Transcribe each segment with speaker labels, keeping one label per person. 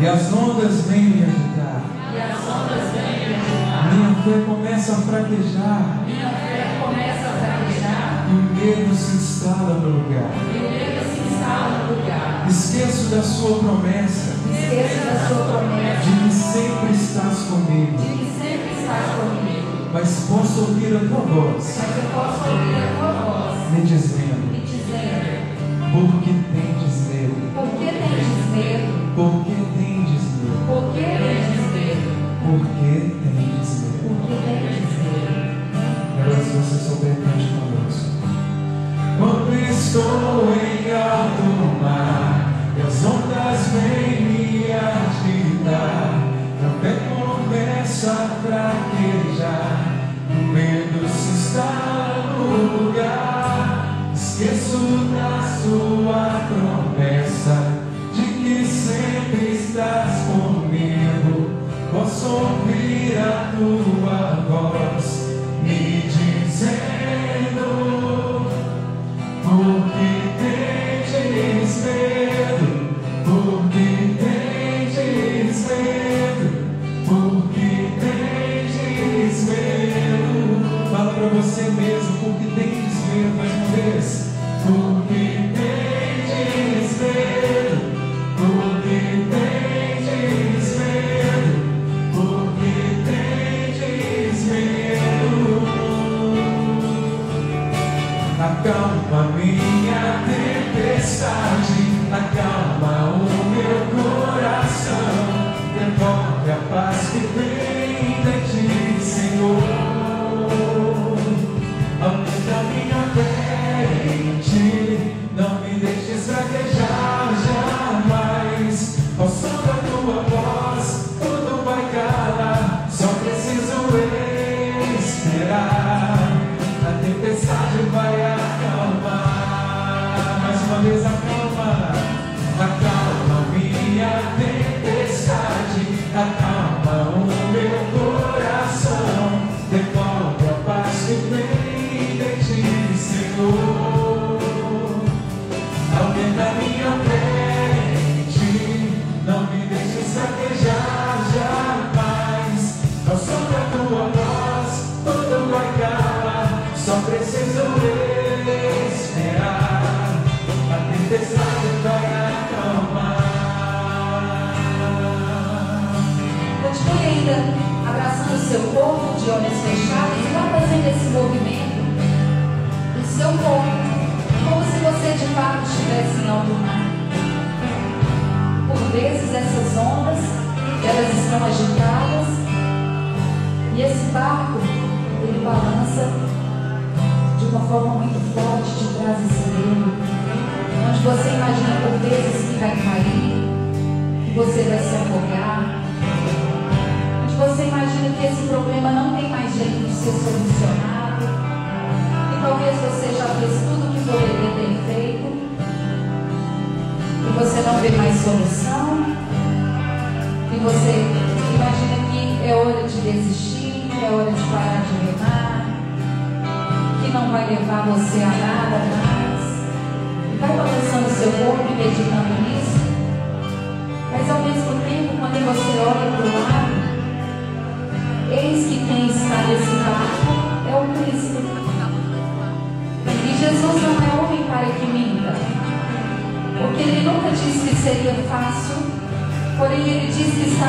Speaker 1: e
Speaker 2: as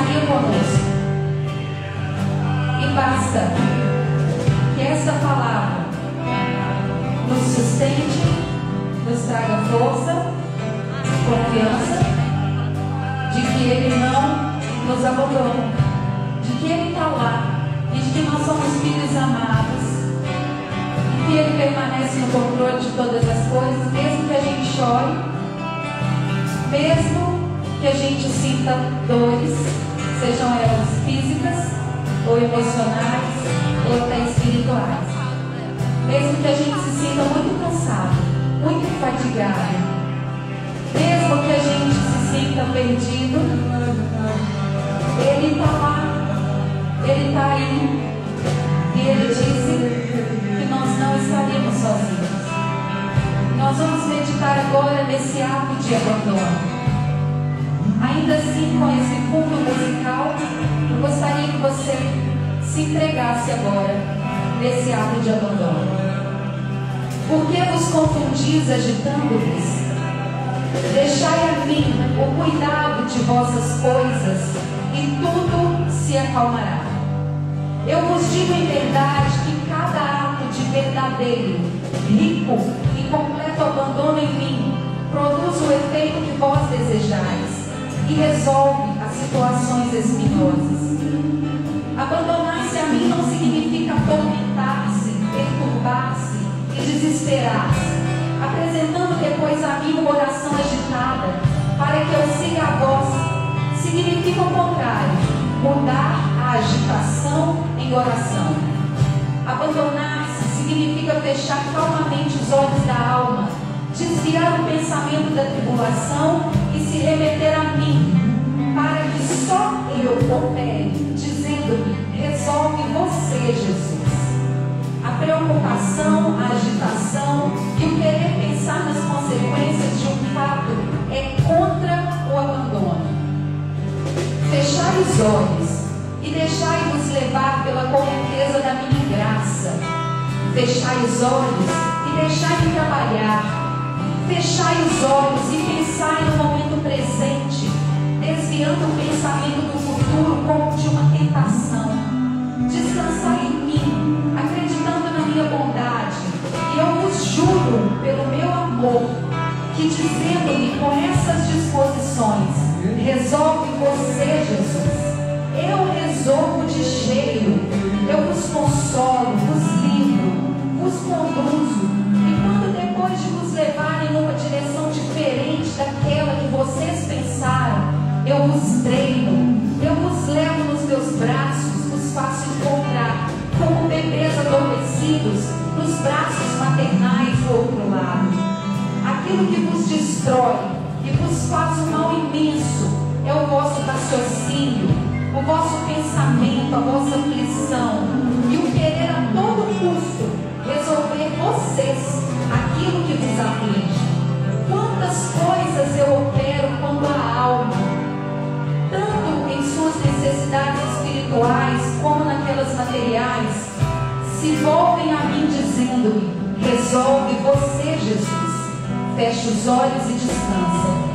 Speaker 1: estaria conosco. E basta que esta palavra nos sustente, nos traga força, confiança de que Ele não nos abandona, de que Ele está lá e de que nós somos filhos amados e que Ele permanece no controle de todas as coisas, mesmo que a gente chore, mesmo que a gente sinta dores, sejam elas físicas ou emocionais ou até espirituais. Mesmo que a gente se sinta muito cansado, muito fatigado, mesmo que a gente se sinta perdido, Ele está lá, Ele está aí. E Ele disse que nós não estaríamos sozinhos. Nós vamos meditar agora nesse ato de abandono. Ainda assim, com esse fundo musical, eu gostaria que você se entregasse agora nesse ato de abandono. Por que vos confundis agitando-vos? Deixai a mim o cuidado de vossas coisas e tudo se acalmará. Eu vos digo em verdade que cada ato de verdadeiro, rico e completo abandono em mim produz o efeito que vós desejais e resolve as situações espinhosas. Abandonar-se a mim não significa atormentar-se, perturbar-se e desesperar-se, apresentando depois a mim uma oração agitada para que eu siga a voz. Significa o contrário, mudar a agitação em oração. Abandonar-se significa fechar calmamente os olhos da alma, desviar o pensamento da tribulação se remeter a mim, para que só eu opere, dizendo-me: resolve você, Jesus. A preocupação, a agitação e o querer pensar nas consequências de um fato é contra o abandono. Fechai os olhos e deixai-vos levar pela correnteza da minha graça. Fechai os olhos e deixai-me trabalhar Fechai os olhos e pensai no momento presente, desviando o pensamento do futuro como de uma tentação. Descansai em mim, acreditando na minha bondade. E eu vos juro, pelo meu amor, que dizendo-me com essas disposições, resolve você, eu vos treino, eu vos levo nos meus braços, vos faço encontrar como bebês adormecidos nos braços maternais do outro lado. Aquilo que vos destrói e vos faz um mal imenso é o vosso raciocínio, o vosso pensamento, a vossa aflição e o querer a todo custo resolver vocês aquilo que vos aflige. Quantas coisas materiais, se volvem a mim dizendo-me: resolve você, Jesus. Feche os olhos e descansa.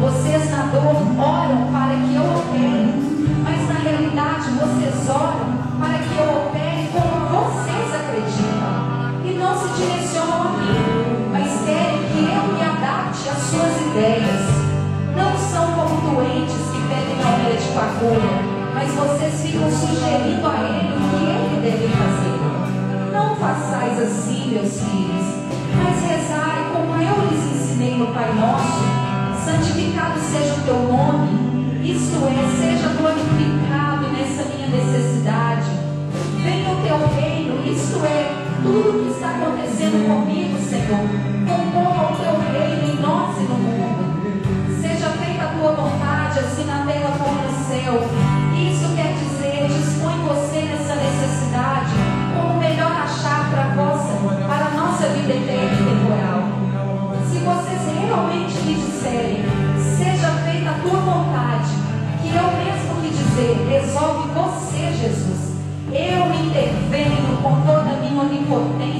Speaker 1: Vocês na dor oram para que eu opere, mas na realidade vocês oram para que eu opere como vocês acreditam e não se direcionam a mim, mas querem que eu me adapte às suas ideias. Não são como doentes que pedem ao médico agulha, mas vocês ficam sugerindo a ele o que ele deve fazer. Não façais assim, meus filhos, mas rezai como eu lhes ensinei no Pai Nosso. Santificado seja o teu nome, isto é, seja glorificado nessa minha necessidade. Venha o teu reino, isto é, tudo que está acontecendo comigo, Senhor. Concorra o teu reino em nós e no mundo. Seja feita a tua vontade, assim na terra como no céu.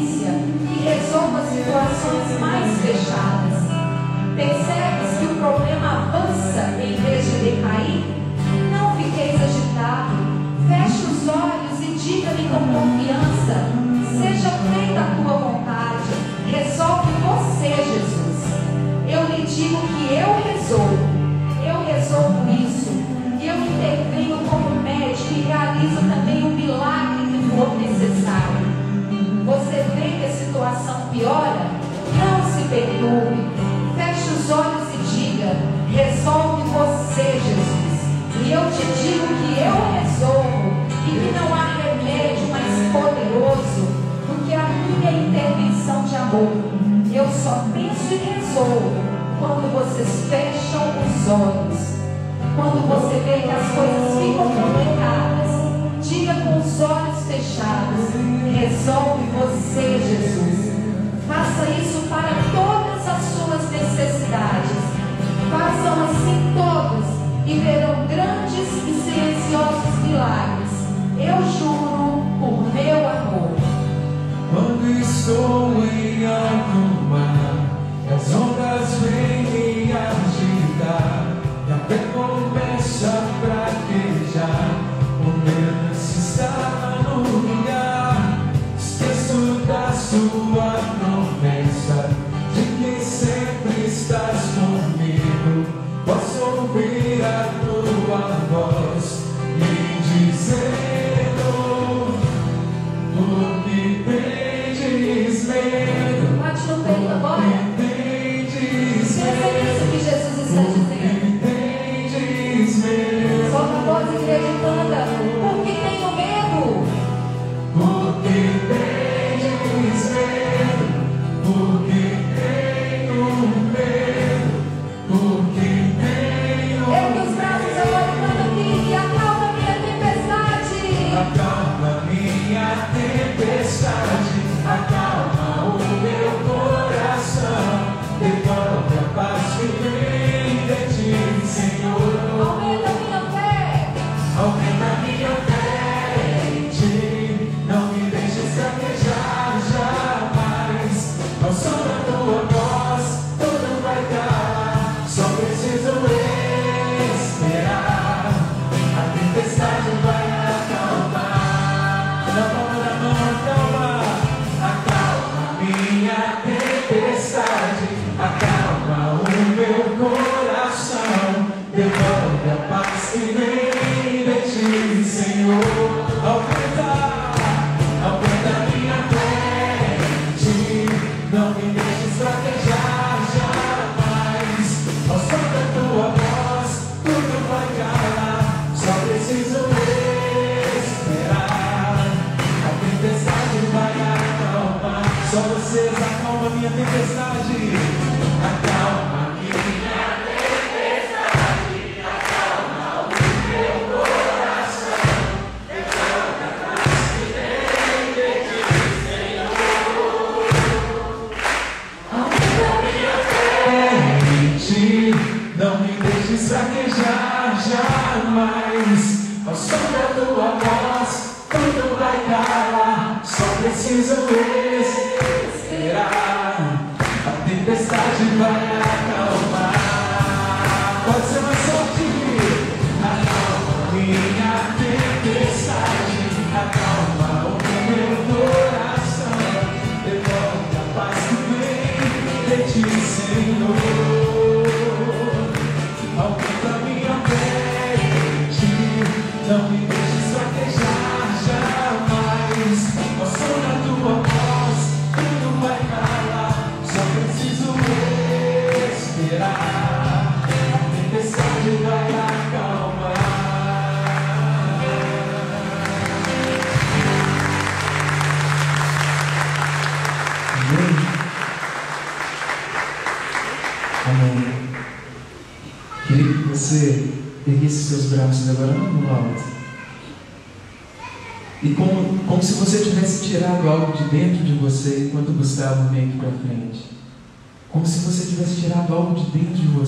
Speaker 1: Onipotência e resolvo as situações mais fechadas. Percebes que o problema avança resolvo. Eu só penso e resolvo quando vocês fecham os olhos. Quando você vê que as coisas ficam complicadas, diga com os olhos fechados: resolve você, Jesus. Faça isso para todas as suas necessidades. Façam assim todos e verão grandes e silenciosos milagres. Eu juro.
Speaker 2: so we are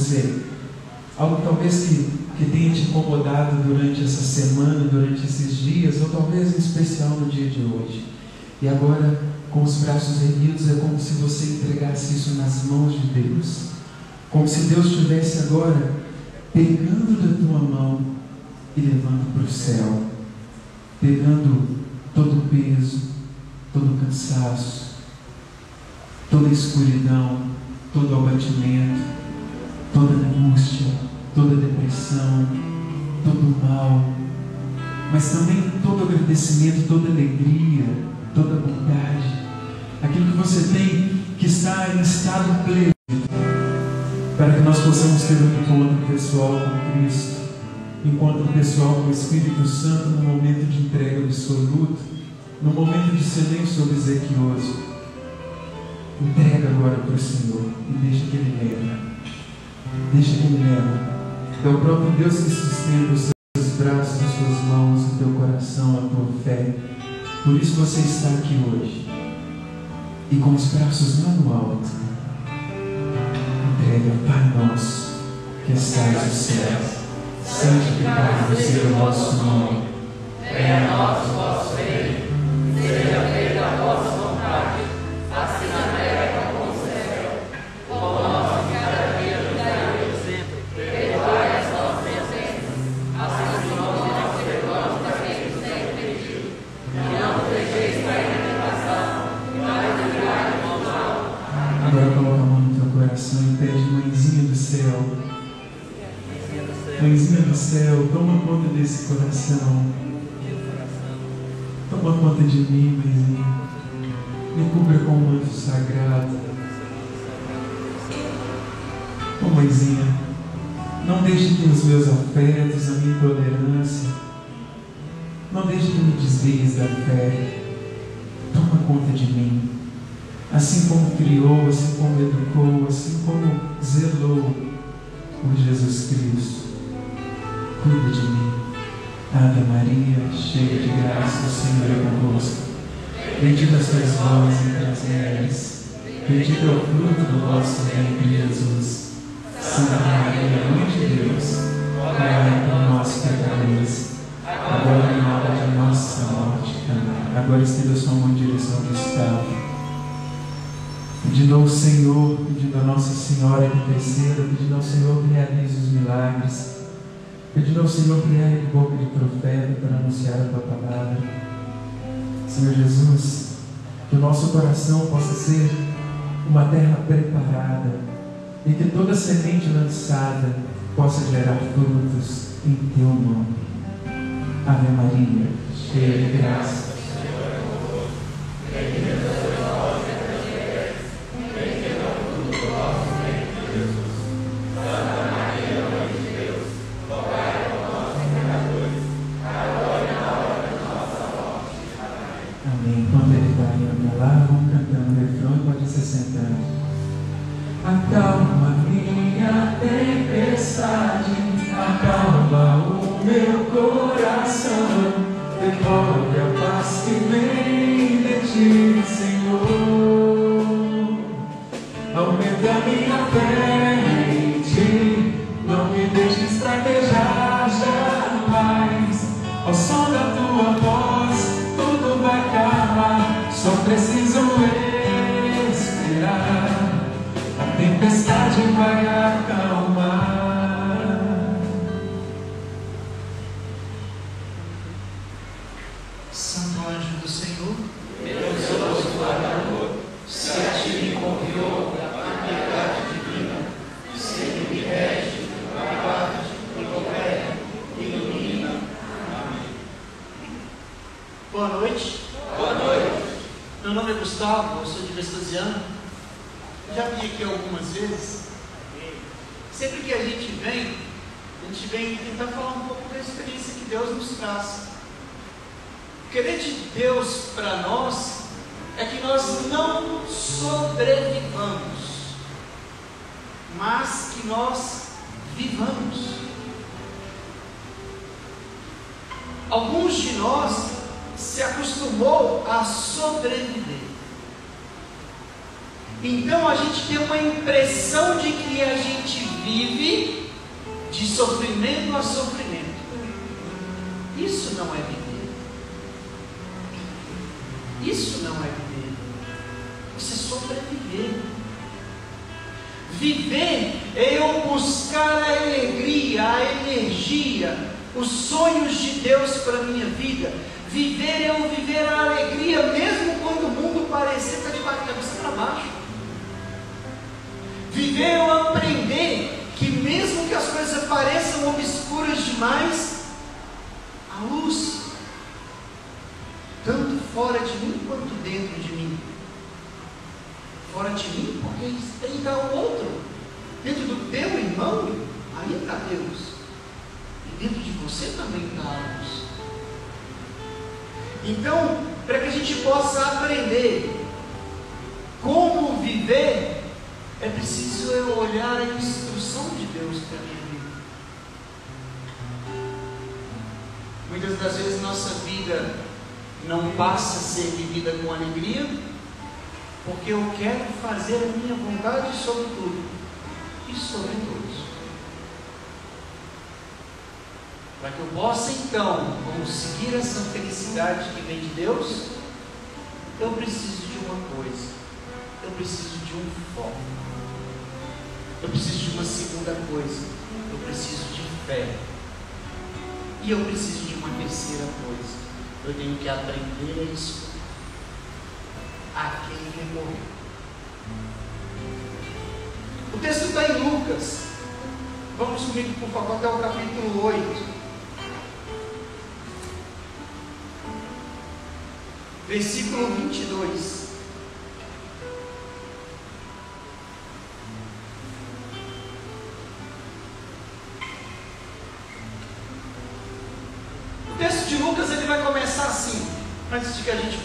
Speaker 2: você. Algo talvez que, que tenha te incomodado durante essa semana, durante esses dias, ou talvez em especial no dia de hoje. E agora, com os braços erguidos, é como se você entregasse isso nas mãos de Deus. Como se Deus estivesse agora pegando da tua mão e levando para o céu. Pegando todo o peso, todo o cansaço, toda a escuridão, todo o abatimento angústia, toda depressão, todo mal, mas também todo agradecimento, toda alegria, toda bondade, aquilo que você tem que está em estado pleno, para que nós possamos ter um encontro pessoal com Cristo, encontro pessoal com o Espírito Santo no momento de entrega absoluta, no momento de silêncio obsequioso. Entrega agora para o Senhor e deixa que Ele leve. Deixa que Ele leva. É o próprio Deus que sustenta os seus braços, as suas mãos, o teu coração, a tua fé. Por isso você está aqui hoje. E com os braços lá no alto, entrega, Pai nosso, que estás no céu, santificado seja o nosso nome.
Speaker 3: Venha a nós o vosso reino, Assim como
Speaker 2: criou, assim como educou, assim como zelou por Jesus Cristo. Cuida de mim. Ave Maria, cheia de graça, o Senhor é convosco. Bendita sois vós entre as mulheres. Bendito é o fruto do vosso ventre, Jesus. Santa Maria, Mãe de Deus, rogai por nós pecadores, agora e na hora de nossa morte. Amém. Agora estenda sua mão em direção ao Gustavo. Pedindo ao Senhor, pedindo a Nossa Senhora interceda, pedindo ao Senhor que realize os milagres, pedindo ao Senhor que ergue boca de profeta para anunciar a tua palavra. Senhor Jesus, que o nosso coração possa ser uma terra preparada e que toda semente lançada possa gerar frutos em teu nome. Ave Maria, cheia de graça.
Speaker 4: Gustavo, eu sou de Vespasiano. Já vim aqui algumas vezes. Sempre que a gente vem, a gente vem tentar falar um pouco da experiência que Deus nos traz. O querer de Deus para nós é que nós não sobrevivamos, mas que nós vivamos. Alguns de nós se acostumou a sobreviver. Então a gente tem uma impressão de que a gente vive de sofrimento a sofrimento. Isso não é viver. Isso não é viver. Isso é sobreviver. Viver é eu buscar a alegria, a energia, os sonhos de Deus para a minha vida. Viver é eu viver a alegria, mesmo quando o mundo parecer estar de cabeça para baixo. Viver é eu aprender que, mesmo que as coisas pareçam obscuras demais, a luz, tanto fora de mim quanto dentro de mim, fora de mim, porque aí está o outro. Dentro do teu irmão, aí está Deus. E dentro de você também está a luz. Então, para que a gente possa aprender como viver, é preciso eu olhar a instrução de Deus para minha vida. Muitas das vezes nossa vida não passa a ser vivida com alegria, porque eu quero fazer a minha vontade sobre tudo e sobre todos. Para que eu possa então conseguir essa felicidade que vem de Deus, eu preciso de uma coisa. Eu preciso de um foco. Eu preciso de uma segunda coisa. Eu preciso de fé. E eu preciso de uma terceira coisa. Eu tenho que aprender a escutar a quem recorrer. O texto está em Lucas. Vamos comigo, por favor, até o capítulo 8. versículo 22.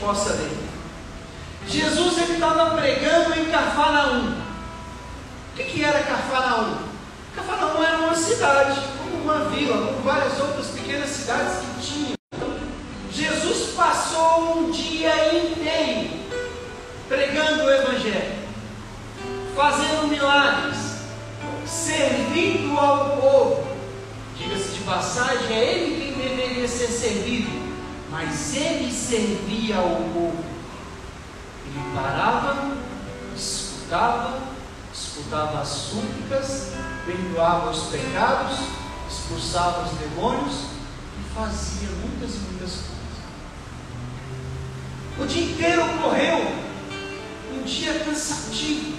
Speaker 4: Antes de que a gente possa ler. Jesus ele estava pregando em Cafarnaum. O que, que era Cafarnaum? Cafarnaum era uma cidade, como uma vila, como várias outras pequenas cidades que tinham Jesus passou um dia inteiro pregando o Evangelho, fazendo milagres, servindo ao povo. Diga-se de passagem, é ele quem deveria ser servido, mas ele servia ao povo. Ele parava, escutava, escutava as súplicas, perdoava os pecados, expulsava os demônios e fazia muitas e muitas coisas. O dia inteiro correu, um dia cansativo,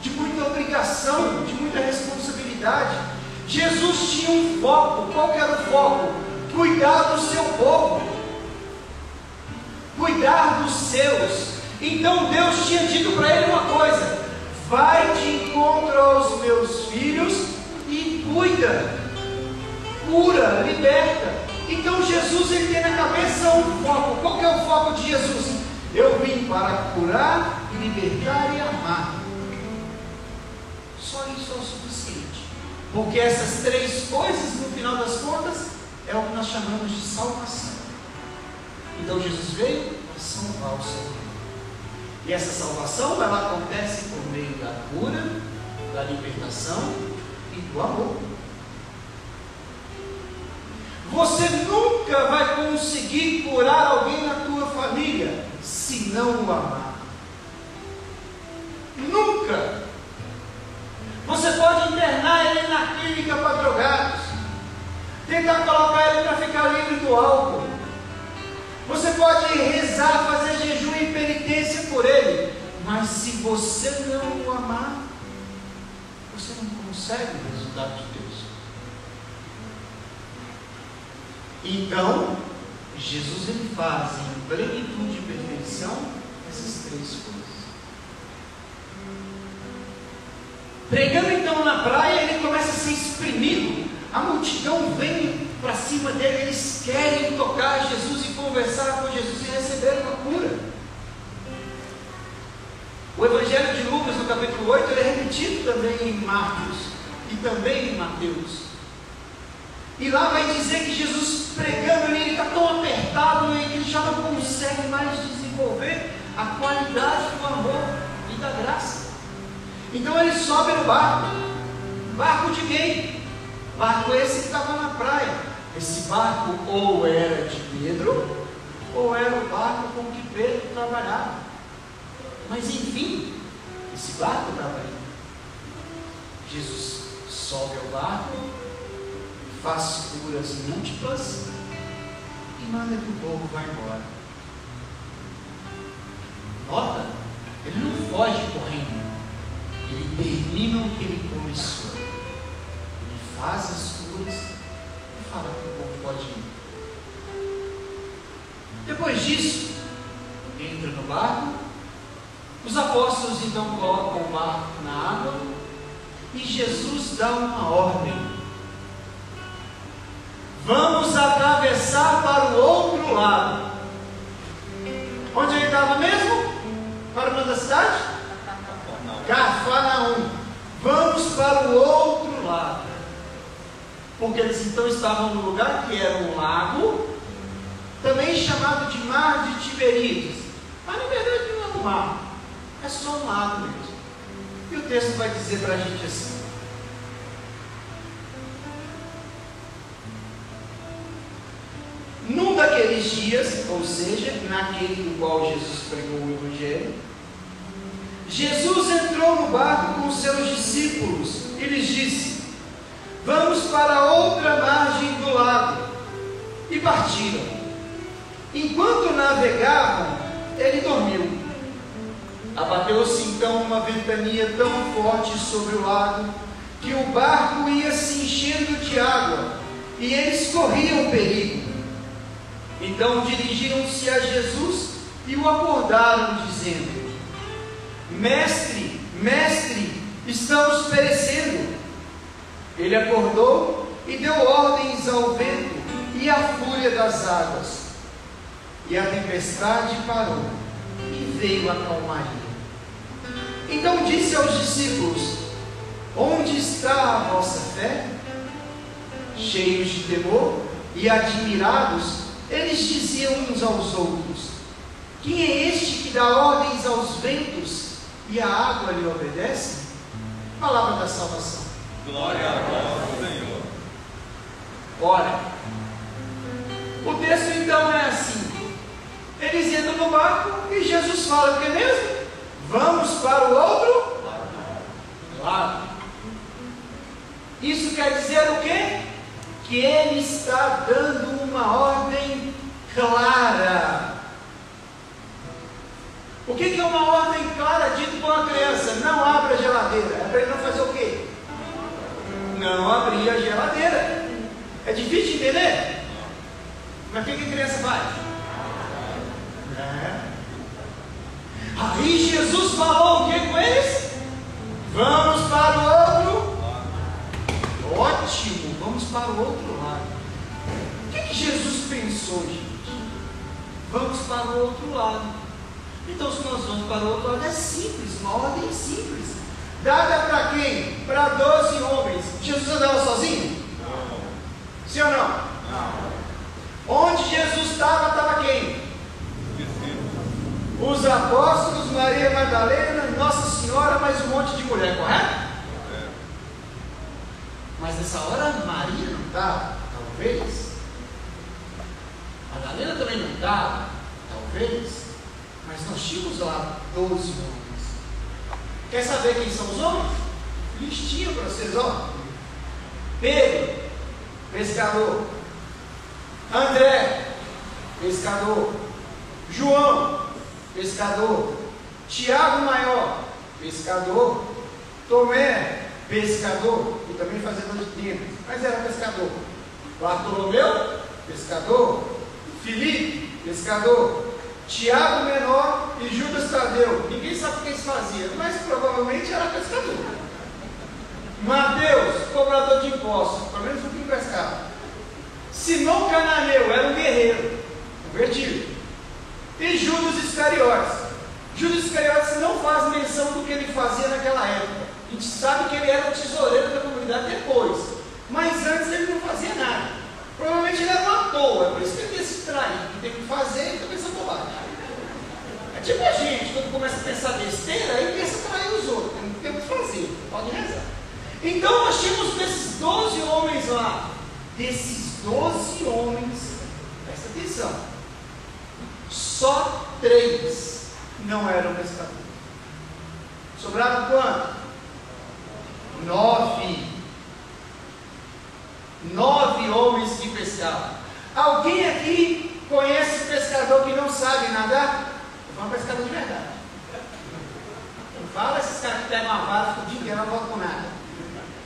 Speaker 4: de muita obrigação, de muita responsabilidade. Jesus tinha um foco, qual era o foco? Cuidar do seu povo, cuidar dos seus. Então Deus tinha dito para ele uma coisa: vai de encontro aos meus filhos e cuida, cura, liberta. Então Jesus ele tem na cabeça um foco. Qual é o foco de Jesus? Eu vim para curar, libertar e amar. Só isso é o suficiente. Porque essas três coisas, no final das contas, é o que nós chamamos de salvação. Então Jesus veio para salvar o seu povo. E essa salvação ela acontece por meio da cura, da libertação e do amor. Você nunca vai conseguir curar alguém na tua família se não o amar. Nunca. Você pode internar ele na clínica para drogados, tentar colocar ele para ficar livre do álcool. Você pode rezar, fazer jejum e penitência por ele, mas se você não o amar, você não consegue o resultado de Deus. Então, Jesus ele faz em plenitude e perfeição essas três coisas. Pregando então na praia, ele começa a ser exprimido. A multidão vem para cima dele, eles querem tocar Jesus e conversar com Jesus e receber uma cura. O Evangelho de Lucas, no capítulo 8, ele é repetido também em Marcos e também em Mateus. E lá vai dizer que Jesus pregando ele está tão apertado que ele já não consegue mais desenvolver a qualidade do amor e da graça. Então ele sobe no barco. Barco de quem? Barco esse que estava na praia. Esse barco ou era de Pedro, ou era o barco com que Pedro trabalhava. Mas enfim, esse barco estava aí. Jesus sobe ao barco, faz curas múltiplas e manda que o povo vá embora. Nota, ele não foge correndo, ele termina o que ele começou. As curas e fala que o povo pode ir. Depois disso, entra no barco Os apóstolos então colocam o barco na água e Jesus dá uma ordem. Vamos atravessar para o outro lado. Onde ele estava mesmo? Para uma da cidade? Cafarnaum. Vamos para o outro lado. Porque eles então estavam no lugar que era um lago, também chamado de Mar de Tiberíades. Mas na verdade não é um mar, é só um lago mesmo. E o texto vai dizer para a gente assim: Num daqueles dias, ou seja, naquele do qual Jesus pregou o Evangelho, Jesus entrou no barco com seus discípulos e lhes disse: Vamos para a outra margem do lago. E partiram. Enquanto navegavam, ele dormiu. Abateu-se então uma ventania tão forte sobre o lago que o barco ia se enchendo de água e eles corriam perigo. Então dirigiram-se a Jesus e o acordaram, dizendo: Mestre, mestre, estamos perecendo. Ele acordou e deu ordens ao vento e à fúria das águas. E a tempestade parou e veio a calmaria. Então disse aos discípulos: Onde está a vossa fé? Cheios de temor e admirados, eles diziam uns aos outros: Quem é este que dá ordens aos ventos e a água lhe obedece? Palavra da salvação.
Speaker 5: Glória a vós, Senhor.
Speaker 4: Ora, o texto então é assim: eles entram no barco e Jesus fala o que mesmo? Vamos para o outro lado. Isso quer dizer o quê? Que ele está dando uma ordem clara. O que é uma ordem clara dita para uma criança? Não abra a geladeira. É para ele não fazer o quê? Não abrir a geladeira. É difícil de entender? Mas o que, que a criança faz? É. Aí Jesus falou o que com eles? Vamos para o outro. Ótimo, vamos para o outro lado. O que, que Jesus pensou, gente? Vamos para o outro lado. Então, se nós vamos para o outro lado, é simples, uma ordem simples. Dada para quem? Para 12 homens. Jesus andava sozinho?
Speaker 5: Não.
Speaker 4: Sim ou não?
Speaker 5: Não.
Speaker 4: Onde Jesus estava, estava quem? Os apóstolos, Maria Madalena, Nossa Senhora, mais um monte de mulher, correto?
Speaker 5: É.
Speaker 4: Mas nessa hora Maria não estava, talvez. Madalena também não estava, talvez. Mas nós tínhamos lá 12 homens. Quer saber quem são os homens? Listinha para vocês, ó. Pedro, pescador. André, pescador. João, pescador. Tiago Maior, pescador. Tomé, pescador. E também fazedor de tempo, mas era pescador. Bartolomeu, pescador. Filipe, pescador. Tiago menor e Judas Tadeu. Ninguém sabe o que eles faziam, mas provavelmente era pescador. Mateus, cobrador de impostos, pelo menos um que pescava. Simão Cananeu era um guerreiro, convertido. E Judas Iscariotes. Judas Iscariotes não faz menção do que ele fazia naquela época. A gente sabe que ele era tesoureiro da comunidade depois. Mas antes ele não fazia nada. Provavelmente ele era um à toa, é por isso que ele trair. que tem que fazer, ele pensa bobagem. É tipo a gente, quando começa a pensar besteira, aí pensa trair os outros. Tem, tem o que fazer, pode rezar. Então nós tínhamos desses 12 homens lá. Desses 12 homens, presta atenção, só três não eram pescadores. Sobraram quanto? Nove. Nove homens que pescavam. Alguém aqui conhece pescador que não sabe nadar? Eu falo pescador de verdade. Não fala esses caras que pegam uma vara, ficam o dia inteiro não voltam com nada.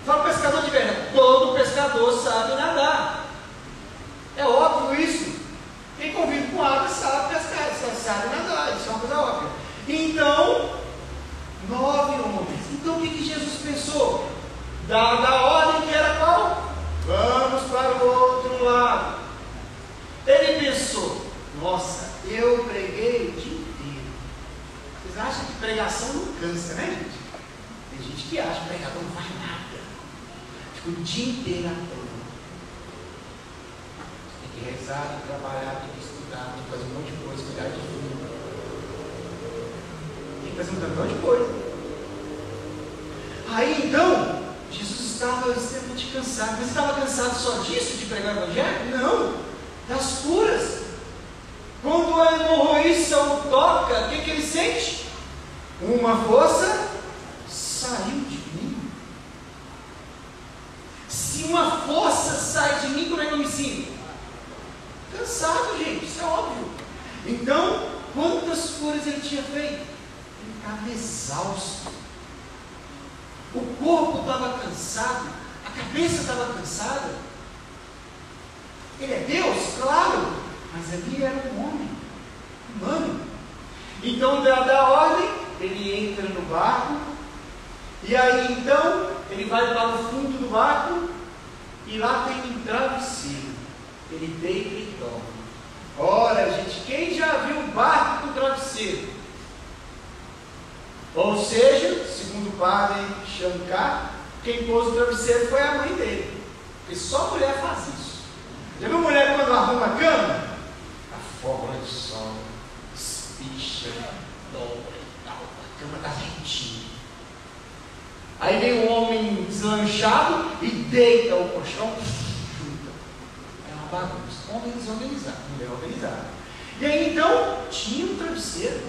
Speaker 4: Fala pescador de verdade. Todo pescador sabe nadar. É óbvio isso. Quem convive com água sabe pescar, sabe nadar. Isso é uma coisa óbvia. Então, pensou? Da, da ordem que era qual? Vamos para o outro lado. Ele pensou, nossa, eu preguei o dia inteiro. Vocês acham que pregação não cansa, né, gente? Tem gente que acha que pregador não faz nada. Fica o dia inteiro à. Tem que rezar, tem que trabalhar, tem que estudar, tem que fazer um monte de coisa, cuidar de tudo. Tem que fazer um tanto de coisa. Aí então, Jesus estava extremamente cansado. Mas estava cansado só disso, de pregar o Evangelho? Não, das curas. Quando a hemorroíça o toca, o que, que ele sente? Uma força saiu de mim. Se uma força sai de mim, como é que eu me sinto? Cansado, gente, isso é óbvio. Então, quantas curas ele tinha feito? Ele estava exausto. O corpo estava cansado, a cabeça estava cansada. Ele é Deus, claro, mas ali era um homem, humano. Então, da ordem, ele entra no barco, e aí então ele vai para o fundo do barco, e lá tem um travesseiro. Ele deita e dorme. Ora, gente, quem já viu um barco com travesseiro? Ou seja, segundo o padre Shankar, quem pôs o travesseiro foi a mãe dele. Porque só mulher faz isso. Já viu mulher quando arruma a cama? A forma de sol, espicha, dobra e tal. A cama está retinha. Aí vem um homem deslanchado e deita o colchão, junta. É uma bagunça. Homem desorganizado, mulher organizada. E aí então tinha um travesseiro.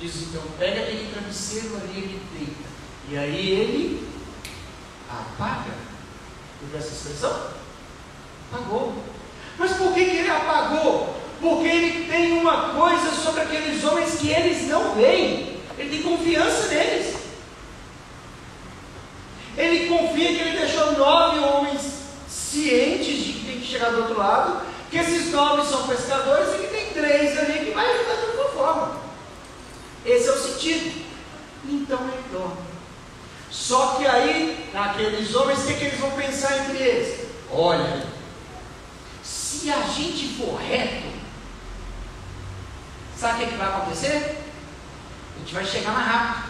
Speaker 4: Diz então, pega aquele travesseiro ali, ele deita. E aí ele apaga. Viu essa expressão? Apagou. Mas por que, que ele apagou? Porque ele tem uma coisa sobre aqueles homens que eles não veem. Ele tem confiança neles. Ele confia que ele deixou nove homens cientes de que tem que chegar do outro lado, que esses nove são pescadores e que tem três ali que vai ajudar de alguma forma. Esse é o sentido. Então ele dorme. Só que aí, naqueles homens, o que, que eles vão pensar entre eles? Olha, se a gente for reto, sabe o que, que vai acontecer? A gente vai chegar mais rápido.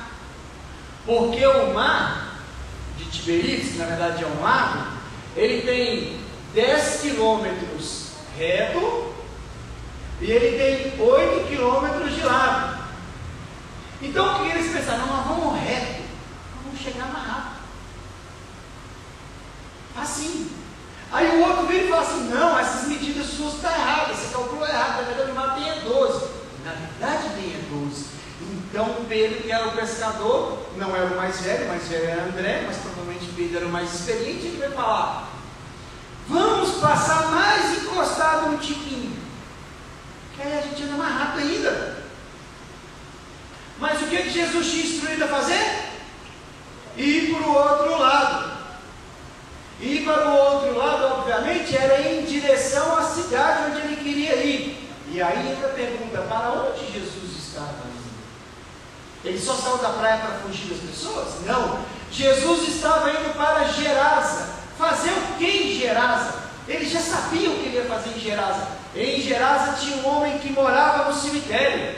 Speaker 4: Porque o mar de Tiberíades, que na verdade é um lago, ele tem 10 quilômetros reto e ele tem 8 quilômetros de lado. Então o que eles pensaram? Nós vamos reto, vamos chegar mais rápido. Assim. Aí o outro vem e fala assim: não, essas medidas suas estão erradas, você calculou errado, na verdade o mar tem é 12. Na verdade tem é 12. Então Pedro, que era o pescador, não era o mais velho, o mais velho era André, mas provavelmente Pedro era o mais experiente, ele vai falar: vamos passar mais encostado no tiquinho. Que aí a gente anda mais rápido ainda. Mas o que, que Jesus tinha instruído a fazer? Ir para o outro lado. Ir para o outro lado, obviamente, era em direção à cidade onde ele queria ir. E aí entra a pergunta: para onde Jesus estava indo? Ele só saiu da praia para fugir das pessoas? Não. Jesus estava indo para Gerasa. Fazer o que em Gerasa? Ele já sabia o que ele ia fazer em Gerasa. Em Gerasa tinha um homem que morava no cemitério.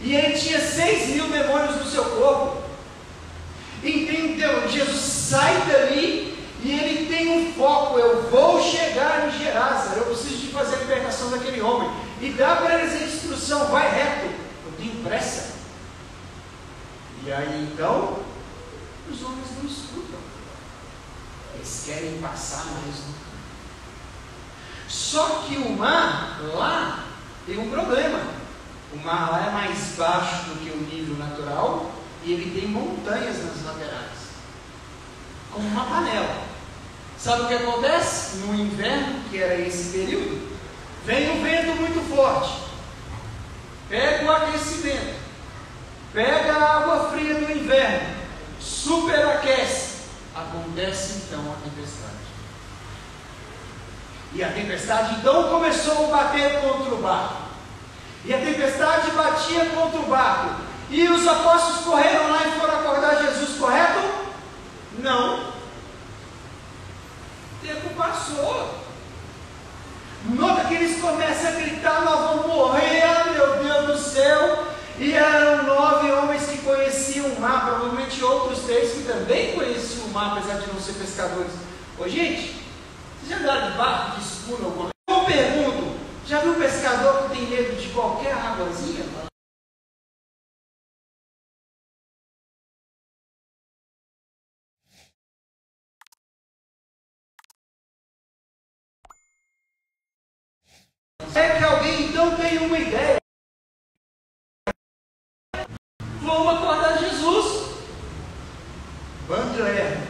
Speaker 4: E ele tinha seis mil demônios no seu corpo. Entendeu? Jesus sai dali e ele tem um foco. Eu vou chegar em Gerasa. Eu preciso de fazer a libertação daquele homem. E dá para eles a instrução: vai reto. Eu tenho pressa. E aí então, os homens não escutam. Eles querem passar mais campo. Só que o mar lá tem um problema. O mar lá é mais baixo do que o nível natural e ele tem montanhas nas laterais, como uma panela. Sabe o que acontece? No inverno, que era esse período, vem um vento muito forte, pega o aquecimento, pega a água fria do inverno, superaquece, acontece então a tempestade. E a tempestade então começou a bater contra o barco. E a tempestade batia contra o barco. E os apóstolos correram lá e foram acordar Jesus, correto? Não. O tempo passou. Nota que eles começam a gritar: Nós vamos morrer, meu Deus do céu. E eram nove homens que conheciam o mar, provavelmente outros três que também conheciam o mar, apesar de não ser pescadores. Ô gente, vocês já andaram de barco, de escuna alguma Eu pergunto: já viu um pescador que tem medo de qualquer águazinha? É que alguém então tem uma ideia. Vamos acordar Jesus. André,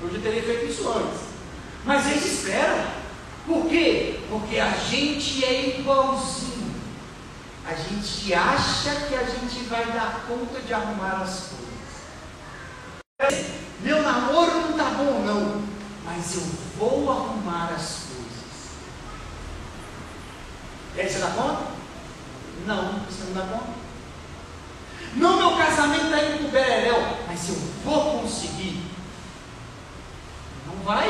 Speaker 4: eu já teria feito isso antes. Mas eles esperam. Por quê? Porque a gente é igualzinho. A gente acha que a gente vai dar conta de arrumar as coisas. Meu namoro não tá bom, não. Mas eu vou arrumar as coisas. E aí você dá conta? Não, você não dá conta. Não, meu casamento está indo para o Bereréu, mas eu vou conseguir. Não vai.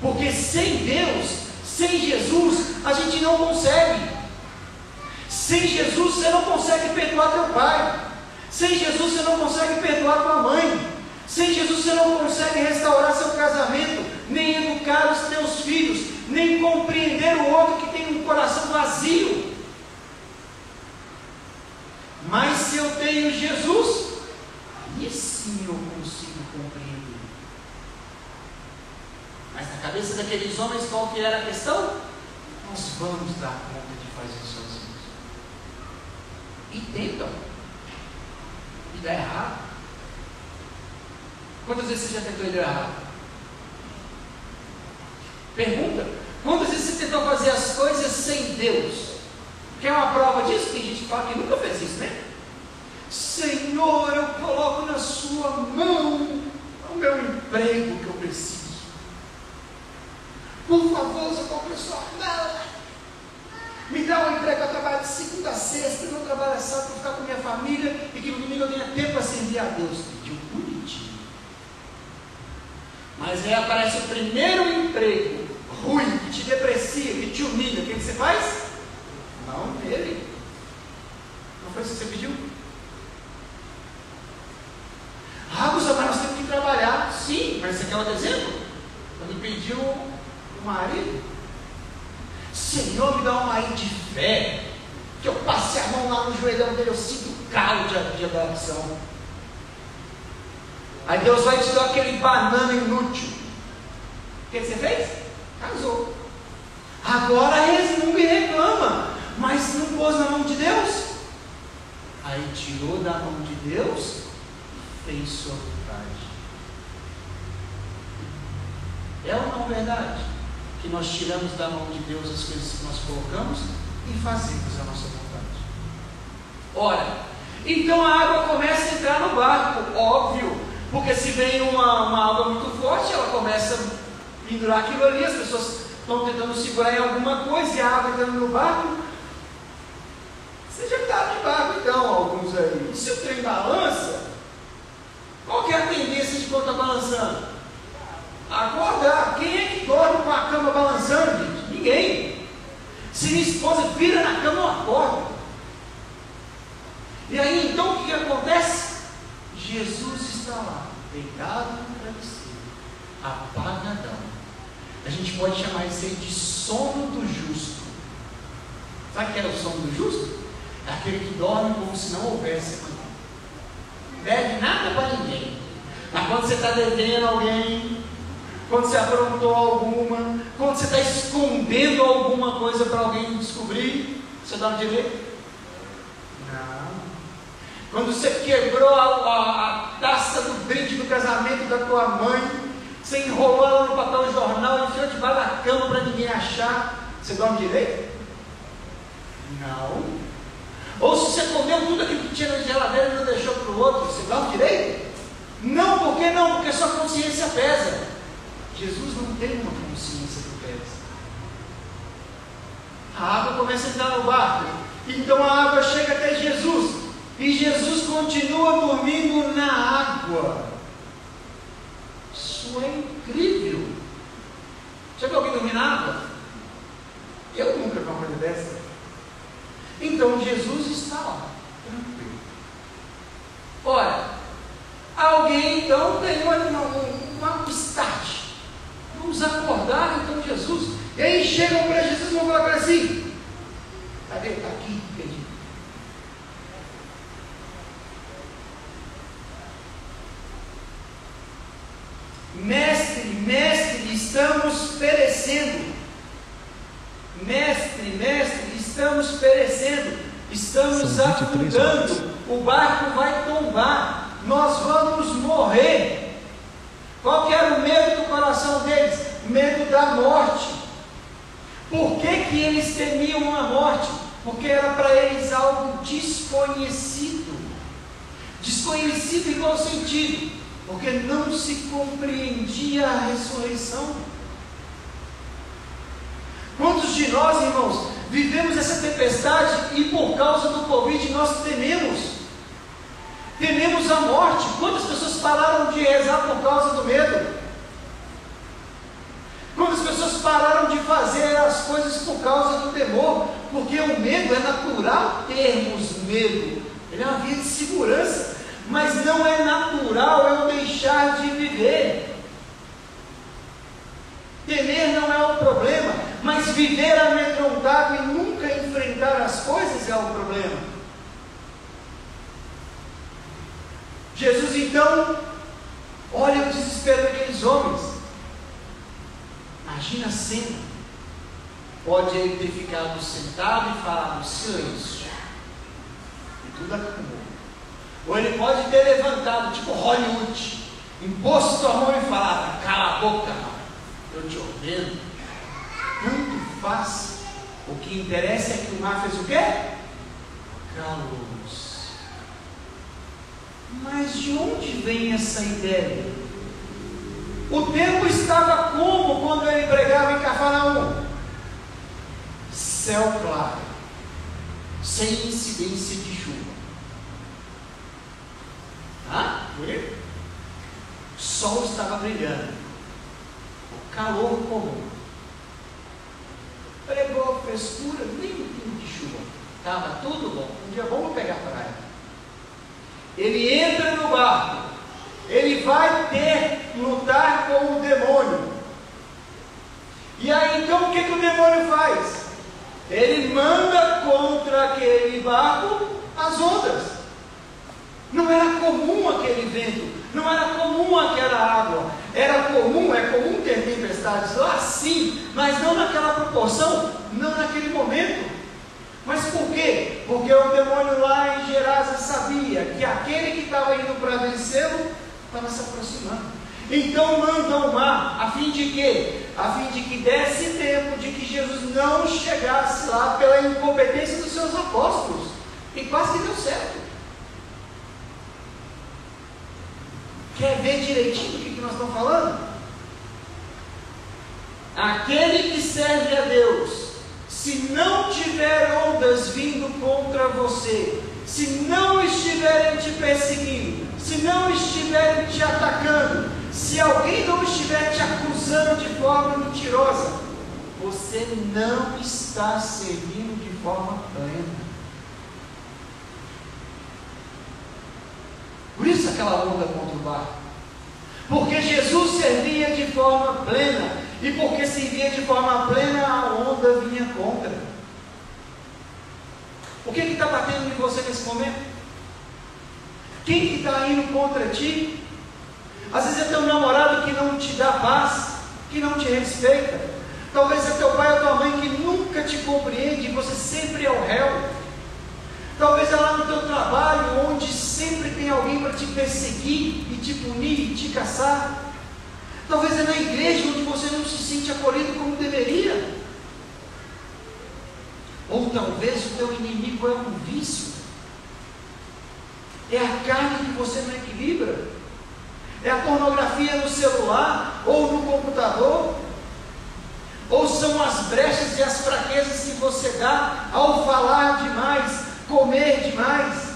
Speaker 4: Porque sem Deus, sem Jesus, a gente não consegue. Sem Jesus você não consegue perdoar teu pai. Sem Jesus você não consegue perdoar tua mãe. Sem Jesus você não consegue restaurar seu casamento, nem educar os teus filhos, nem compreender o outro que tem um coração vazio. Mas se eu tenho Jesus, aí sim eu consigo compreender. Mas na cabeça daqueles homens, qual que era a questão? Nós vamos dar conta de fazer sozinhos. E tentam. E dá errado. Quantas vezes você já tentou ir errado? Pergunta. Quantas vezes você tentou fazer as coisas sem Deus? Quer uma prova disso? Tem gente que fala que nunca fez isso, né? Senhor, eu coloco na sua mão o meu emprego que eu preciso. Por favor, compre sua mala. Me dá um emprego, eu trabalho de segunda a sexta, não trabalho sábado para ficar com minha família e que no domingo eu tenha tempo para servir a Deus. Pediu bonitinho. Mas aí aparece o primeiro emprego ruim, que te deprecia, que te humilha. O que, você faz? Não nele. Não foi isso que você pediu? Ah, mas nós temos que trabalhar. Sim, mas você quer outro exemplo? Quando pediu o marido. Senhor, me dá um marido de fé. Que eu passe a mão lá no joelhão dele, eu sinto o calo de, de adoração. Aí Deus vai te dar aquele banana inútil. O que você fez? Casou. Agora resmunga e reclama. Mas não pôs na mão de Deus. Aí tirou da mão de Deus e fez sua vontade. É ou não verdade? Que nós tiramos da mão de Deus as coisas que nós colocamos e fazemos a nossa vontade. Ora, então a água começa a entrar no barco, óbvio, porque se vem uma, uma água muito forte, ela começa a pendurar aquilo ali, as pessoas estão tentando segurar em alguma coisa e a água entrando no barco. Você já está de barco então, alguns aí. E se o trem balança, qual que é a tendência de quando está balançando? Acordar. Quem é que dorme com a cama balançando, gente? Ninguém. Se minha esposa vira na cama, eu acordo. E aí então o que, que acontece? Jesus está lá, deitado no travesseiro, apagadão. A gente pode chamar isso aí de sono do justo. Sabe o que era o sono do justo? É aquele que dorme como se não houvesse amanhã. Deve nada para ninguém. Mas quando você está devendo alguém, quando você aprontou alguma, quando você está escondendo alguma coisa para alguém descobrir, você dorme direito? Não. Quando você quebrou a, a, a taça do brinde do casamento da tua mãe, você enrolou ela no papel jornal e enfiou debaixo da cama para ninguém achar, você dorme direito? Não. Ou se você comeu tudo aquilo que tinha na geladeira e não deixou para o outro, você dorme direito? Não, por que não? Porque sua consciência pesa. Jesus não tem uma consciência que pesa. A água começa a entrar no barco. Então a água chega até Jesus. E Jesus continua dormindo na água. Isso é incrível. Já viu alguém dormir na água? Eu nunca vi uma coisa dessa. Então Jesus está lá, tranquilo. Ora, alguém então tem uma, uma, uma start. Vamos acordar então Jesus. E aí chegam para Jesus e vão falar para assim: cadê? Está aqui, perdido. Mestre, mestre, estamos perecendo. Mestre, mestre, estamos perecendo. Estamos afundando. O barco vai tombar. Nós vamos morrer. Qual que era o medo do coração deles? Medo da morte. Por que, que eles temiam a morte? Porque era para eles algo desconhecido. Desconhecido em qual sentido? Porque não se compreendia a ressurreição. Quantos de nós, irmãos, vivemos essa tempestade e por causa do Covid nós tememos? Tememos a morte. Quantas pessoas pararam de rezar por causa do medo? Quantas pessoas pararam de fazer as coisas por causa do temor? Porque o medo é natural termos medo. Ele é uma via de segurança. Mas não é natural eu deixar de viver. Temer não é o problema, mas viver amedrontado e nunca enfrentar as coisas é o problema. Jesus então olha o desespero daqueles homens. Imagina a cena. Pode ele ter ficado sentado e falado silêncio. E tudo acabou. Ou ele pode ter levantado, tipo Hollywood, imposto a mão e falado, cala a boca, eu te ordeno. Tanto faz. O que interessa é que o mar fez o quê? Calou-se. Mas de onde vem essa ideia? O tempo estava como quando ele pregava em Cafarnaum? Céu claro, sem incidência de chuva. Ah, bonito? O sol estava brilhando, o calor comum. Pregou frescura, nem um pingo de chuva. Estava tudo bom. Um dia vamos pegar praia. Ele entra no barco, ele vai ter lutar com o demônio. E aí então o que, que o demônio faz? Ele manda contra aquele barco as ondas. Não era comum aquele vento, não era comum aquela água. Era comum, é comum ter tempestades lá sim, mas não naquela proporção, não naquele momento. Mas por quê? Porque o demônio lá em Gerasa sabia que aquele que estava indo para vencê-lo estava se aproximando. Então manda o mar, a fim de quê? A fim de que desse tempo de que Jesus não chegasse lá pela incompetência dos seus apóstolos. E quase que deu certo. Quer ver direitinho que, que nós estamos falando? Aquele que serve a Deus, se não tiver ondas vindo contra você, se não estiverem te perseguindo, se não estiverem te atacando, se alguém não estiver te acusando de forma mentirosa, você não está servindo de forma plena. Por isso aquela onda contra o barco. Porque Jesus servia de forma plena. E porque servia de forma plena, a onda vinha contra. O que está batendo em você nesse momento? Quem que está indo contra ti? Às vezes é teu namorado que não te dá paz, que não te respeita. Talvez é teu pai ou tua mãe que nunca te compreende e você sempre é o réu. Talvez é lá no teu trabalho, onde sempre tem alguém para te perseguir e te punir e te caçar. Talvez é na igreja onde você não se sente acolhido como deveria. Ou talvez o teu inimigo é um vício. É a carne que você não equilibra. É a pornografia no celular ou no computador. Ou são as brechas e as fraquezas que você dá ao falar demais, comer demais.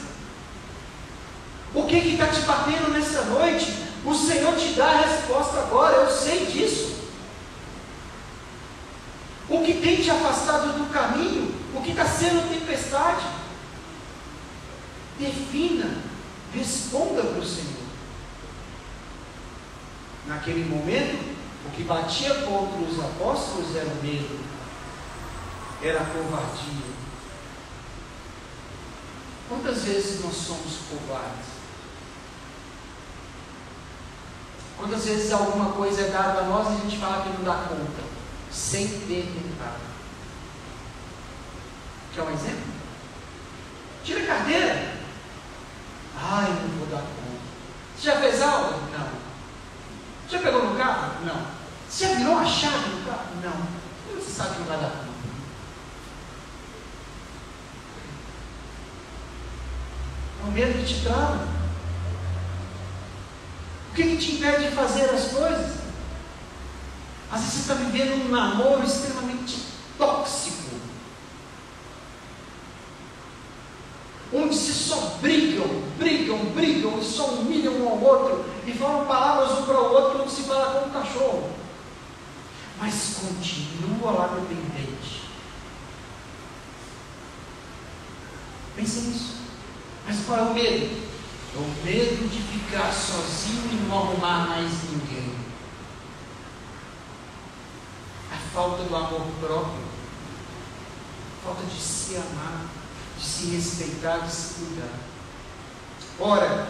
Speaker 4: O que está te batendo nessa noite? O Senhor te dá a resposta agora, eu sei disso. O que tem te afastado do caminho? O que está sendo tempestade? Defina, responda para o Senhor. Naquele momento, o que batia contra os apóstolos era o medo, era a covardia. Quantas vezes nós somos covardes? Quantas vezes alguma coisa é dada a nós e a gente fala que não dá conta, sem ter tentado? Quer um exemplo? Tira a carteira. Ai, não vou dar conta. Você já fez aula? Não. Já pegou no carro? Não. Você já virou uma chave no carro? Não. Você sabe que não vai dar conta. É o medo que te trava. Que, que te impede de fazer as coisas? Às vezes você está vivendo um namoro extremamente tóxico. Onde se só brigam, brigam, brigam e só humilham um ao outro e falam palavras um para o outro onde se fala como um cachorro. Mas continua lá dependente. Pense nisso. Mas qual é o medo? É o medo de ficar sozinho e não arrumar mais ninguém. A falta do amor próprio. A falta de se amar, de se respeitar, de se cuidar. Ora,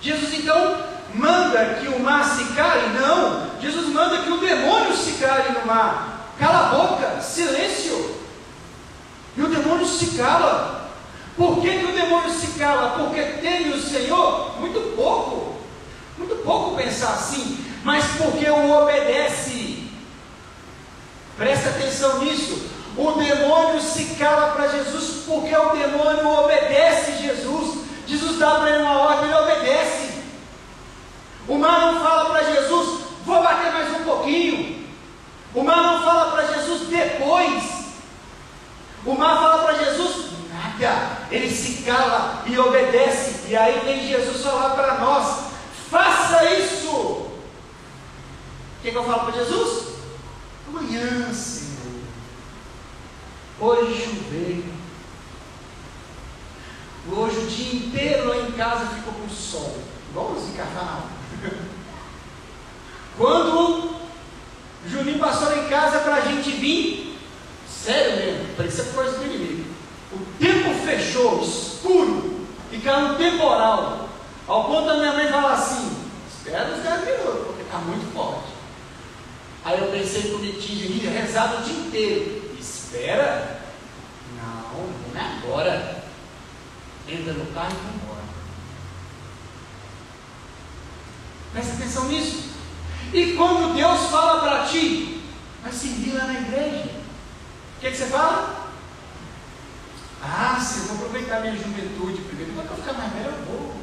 Speaker 4: Jesus então manda que o mar se cale? Não. Jesus manda que o demônio se cale no mar. Cala a boca, silêncio. E o demônio se cala. Por que, que o demônio se cala? Porque teme o Senhor? Muito pouco. Muito pouco pensar assim. Mas porque o obedece. Presta atenção nisso. O demônio se cala para Jesus porque o demônio obedece Jesus. Jesus dá para ele uma ordem, ele obedece. O mar não fala para Jesus, vou bater mais um pouquinho. O mar não fala para Jesus depois. O mar fala para Jesus Ele se cala e obedece. E aí vem Jesus falar para nós: faça isso. O que, que eu falo para Jesus? Amanhã, Senhor. Hoje choveu. Hoje o dia inteiro lá em casa ficou com sol. Igual os encarnados. Quando Juninho passou lá em casa para a gente vir, sério mesmo, parecia coisa do inimigo. O tempo fechou, escuro, e caiu temporal. Ao ponto da minha mãe falar assim: espera uns 10 minutos, porque está muito forte. Aí eu pensei comigo, tinha rezado o dia inteiro. Espera. Não, não é agora. Entra no carro e vai embora. Presta atenção nisso. E quando Deus fala para ti, vai servir lá na igreja. O que, que você fala? Ah, sim, eu vou aproveitar minha juventude primeiro. Quando eu ficar mais velho, eu vou.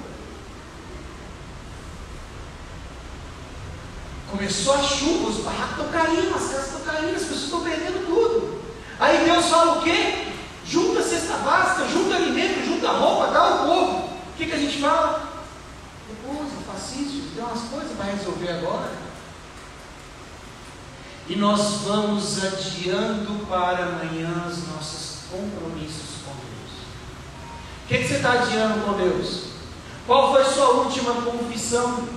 Speaker 4: Começou a chuva, os barracos estão caindo, as casas estão caindo, as pessoas estão perdendo tudo. Aí Deus fala o quê? Junta a cesta básica, junta alimento, junta roupa, dá ao povo. O que, que a gente fala? Depois, eu faço isso, tem umas coisas para resolver agora. E nós vamos adiando para amanhã os nossos compromissos que, que você está adiando com Deus? Qual foi sua última confissão?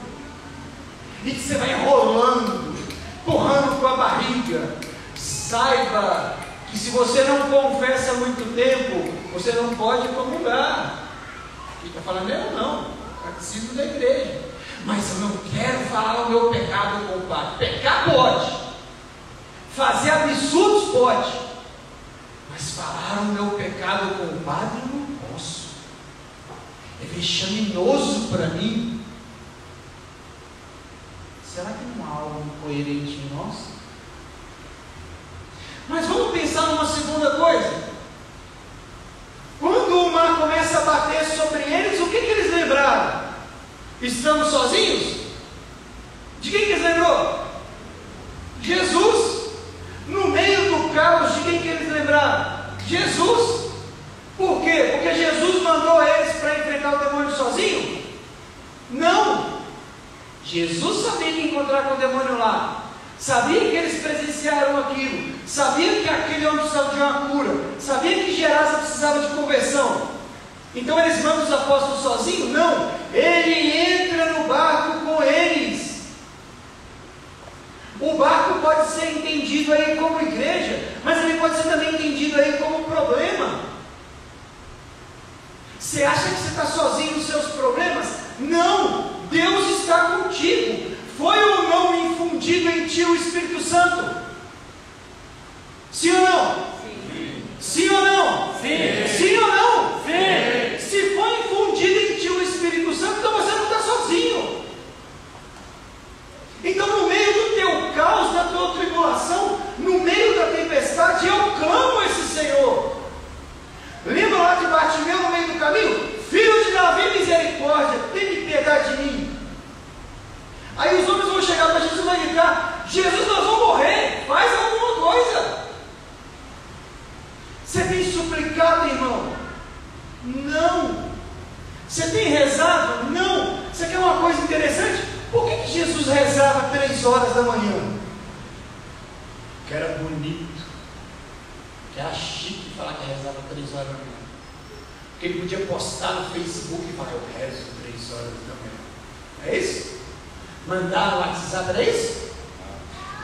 Speaker 4: E que você vai enrolando, empurrando com a barriga. Saiba que se você não confessa muito tempo, você não pode comungar. Está falando é eu não, catecismo da igreja. Mas eu não quero falar o meu pecado com o. Pecar pode. Fazer absurdos pode. Mas falar o meu pecado com o Padre. É vexaminoso para mim. Será que não há algo incoerente em nós? Mas vamos pensar numa segunda coisa. Quando o mar começa a bater sobre eles, o que, que eles lembraram? Estamos sozinhos? De quem que eles lembrou? Jesus. No meio do caos, de quem que eles lembraram? Jesus. Por quê? Porque Jesus mandou eles para enfrentar o demônio sozinho? Jesus sabia que encontrar com o demônio lá. Sabia que eles presenciaram aquilo. Sabia que aquele homem precisava de uma cura. Sabia que Gerasa precisava de conversão. Então eles mandam os apóstolos sozinhos? Não. Ele entra no barco com eles. O barco pode ser entendido aí como igreja, mas ele pode ser também entendido aí como problema. Você acha que você está sozinho nos seus problemas? Não! Deus está contigo. Foi ou não infundido em ti o Espírito Santo? Sim ou não? Sim, Sim ou não?
Speaker 3: Sim.
Speaker 4: Sim ou não?
Speaker 3: Sim.
Speaker 4: Se foi infundido em ti o Espírito Santo, então você não está sozinho. Então, no meio do teu caos, da tua tribulação, no meio da tempestade, eu clamo esse Senhor. Lembra lá de Bartimeu no meio do caminho? Filho de Davi, misericórdia, tem piedade de mim. Aí os homens vão chegar para Jesus e vão gritar: Jesus, nós vamos morrer, faz alguma coisa. Você tem suplicado, irmão? Não. Você tem rezado? Não. Você quer uma coisa interessante? Por que, que Jesus rezava três horas da manhã? Que era bonito. Que era chique falar que rezava três horas da manhã. Porque ele podia postar no Facebook e falar, eu rezo três horas da manhã. É isso? Mandar no WhatsApp, era isso?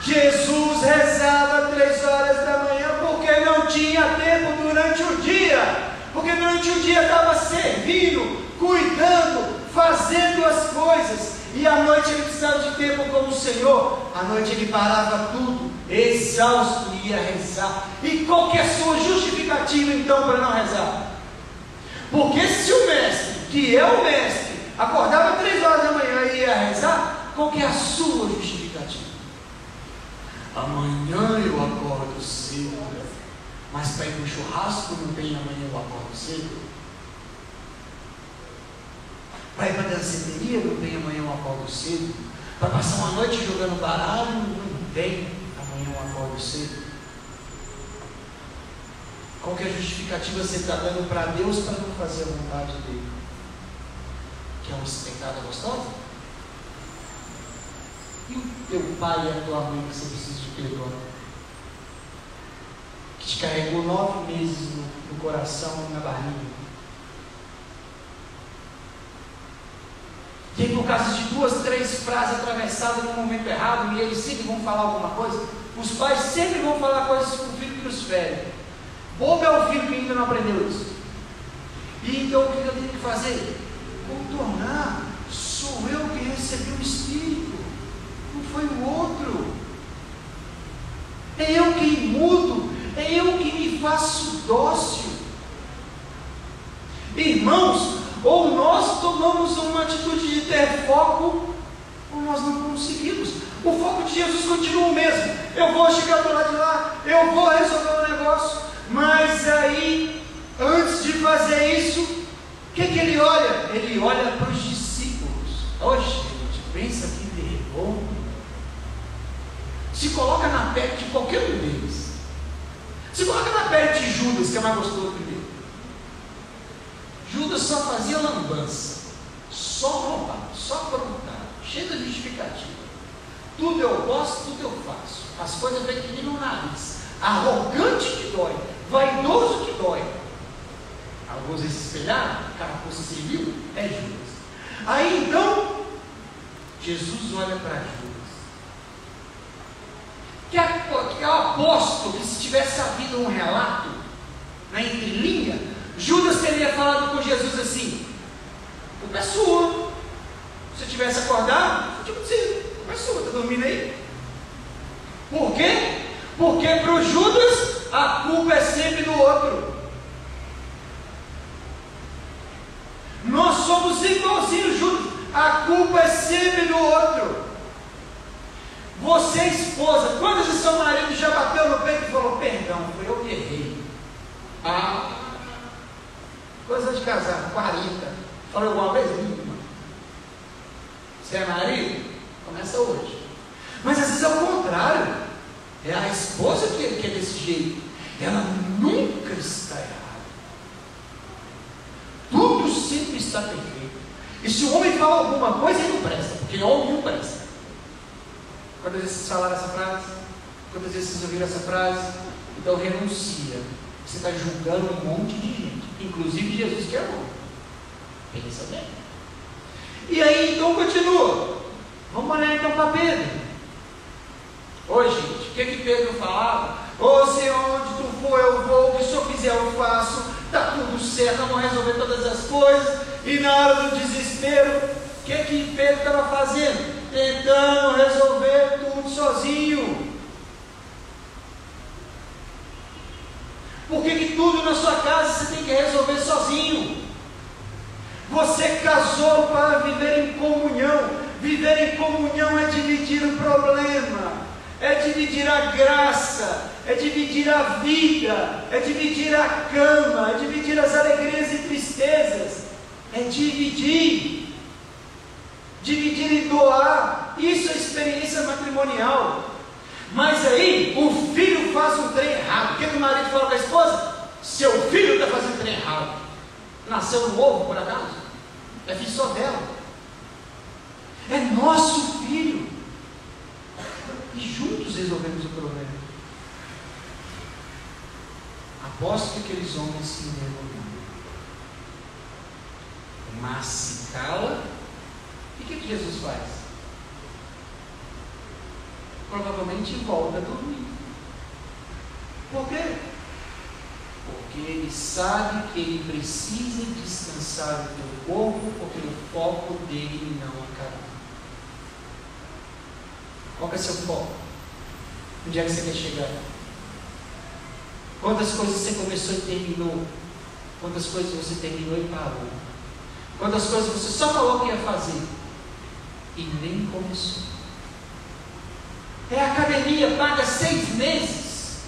Speaker 4: Jesus rezava três horas da manhã porque não tinha tempo durante o dia. Porque durante o dia estava servindo, cuidando, fazendo as coisas. E à noite ele precisava de tempo com o Senhor. À noite ele parava tudo, exausto, ia rezar. E qual que é a sua justificativa então para não rezar? Porque se o mestre, que é o mestre, acordava três horas da manhã e ia rezar, qual que é a sua justificativa? Amanhã eu acordo cedo, mas para ir no churrasco não tem amanhã eu acordo cedo. Para ir para a danceteria não tem amanhã eu acordo cedo. Para passar uma noite jogando baralho não tem amanhã eu acordo cedo. Qual que é a justificativa você está dando para Deus para não fazer a vontade dele? Que é uma espetada gostosa? E o teu pai e a tua mãe que você precisa de perdoar? Que te carregou nove meses no, no coração e na barriga. Que por causa de duas, três frases atravessadas no momento errado, e eles sempre vão falar alguma coisa, os pais sempre vão falar coisas para o filho que nos fere. Bobo é o filho que ainda não aprendeu isso. E então o que eu tenho que fazer? Contornar. Sou eu que recebi o Espírito, não foi o outro. É eu que mudo, é eu que me faço dócil. Irmãos, ou nós tomamos uma atitude de ter foco, nós não conseguimos. O foco de Jesus continua o mesmo. Eu vou chegar do lado de lá, eu vou resolver o negócio. Mas aí, antes de fazer isso, o que, que ele olha? Ele olha para os discípulos. Oxe, gente, pensa que vergonha. Se coloca na pele de qualquer um deles. Se coloca na pele de Judas, que é mais gostoso primeiro. Judas só fazia lambança, só roubar, só aprontar, cheio de justificativa. Tudo eu gosto, tudo eu faço. As coisas vêm que nem no nariz. Arrogante que dói, vaidoso que dói. Alguns se espelharam, carapuça civil, é Judas. Aí então, Jesus olha para Judas. Que que o apóstolo que se tivesse havido um relato, na entrelinha, Judas teria falado com Jesus assim: culpa é sua. Se eu tivesse acordado, tipo assim, culpa é sua, está dormindo aí? Por quê? Porque para o Judas a culpa é sempre do outro. Nós somos igualzinhos Judas, a culpa é sempre do outro. Você, esposa, quantas vezes seu marido já bateu no peito e falou: Perdão, foi eu que errei? Ah, coisa de casar, 40. Falou alguma vez? Você é marido? Começa hoje. Mas às vezes é o contrário. É a esposa que, que é desse jeito. Ela nunca está errada. Tudo sempre está perfeito. E se o homem fala alguma coisa, ele não presta, porque homem não presta. Quantas vezes vocês falaram essa frase? Quantas vezes vocês ouviram essa frase? Então renuncia. Você está julgando um monte de gente, inclusive Jesus que é bom. Pensa bem. E aí então continua. Vamos olhar então para Pedro. Ô gente, o que, que Pedro falava? Ô Senhor, onde tu for eu vou, o que o Senhor quiser eu faço, está tudo certo, vamos resolver todas as coisas. E na hora do desespero, o que, que Pedro estava fazendo? Tentando resolver tudo sozinho. Por que, que tudo na sua casa você tem que resolver sozinho? Você casou para viver em comunhão. Viver em comunhão é dividir o problema, é dividir a graça, é dividir a vida, é dividir a cama, é dividir as alegrias e tristezas, é dividir. Dividir e doar, isso é experiência matrimonial. Mas aí o filho faz um trem errado. O que o marido fala para a esposa? Seu filho está fazendo trem errado. Nasceu no ovo, por acaso? É filho só dela. É nosso filho. E juntos resolvemos o problema. Aposto que aqueles homens se envergonharam. Mas se cala. E o que, que Jesus faz? provavelmente volta a dormir. Por quê? Porque ele sabe que ele precisa descansar o teu corpo, porque o foco dele não acabou. Qual é o seu foco? Onde é que você quer chegar? Quantas coisas você começou e terminou? Quantas coisas você terminou e parou? Quantas coisas você só falou que ia fazer e nem começou? É academia, paga seis meses.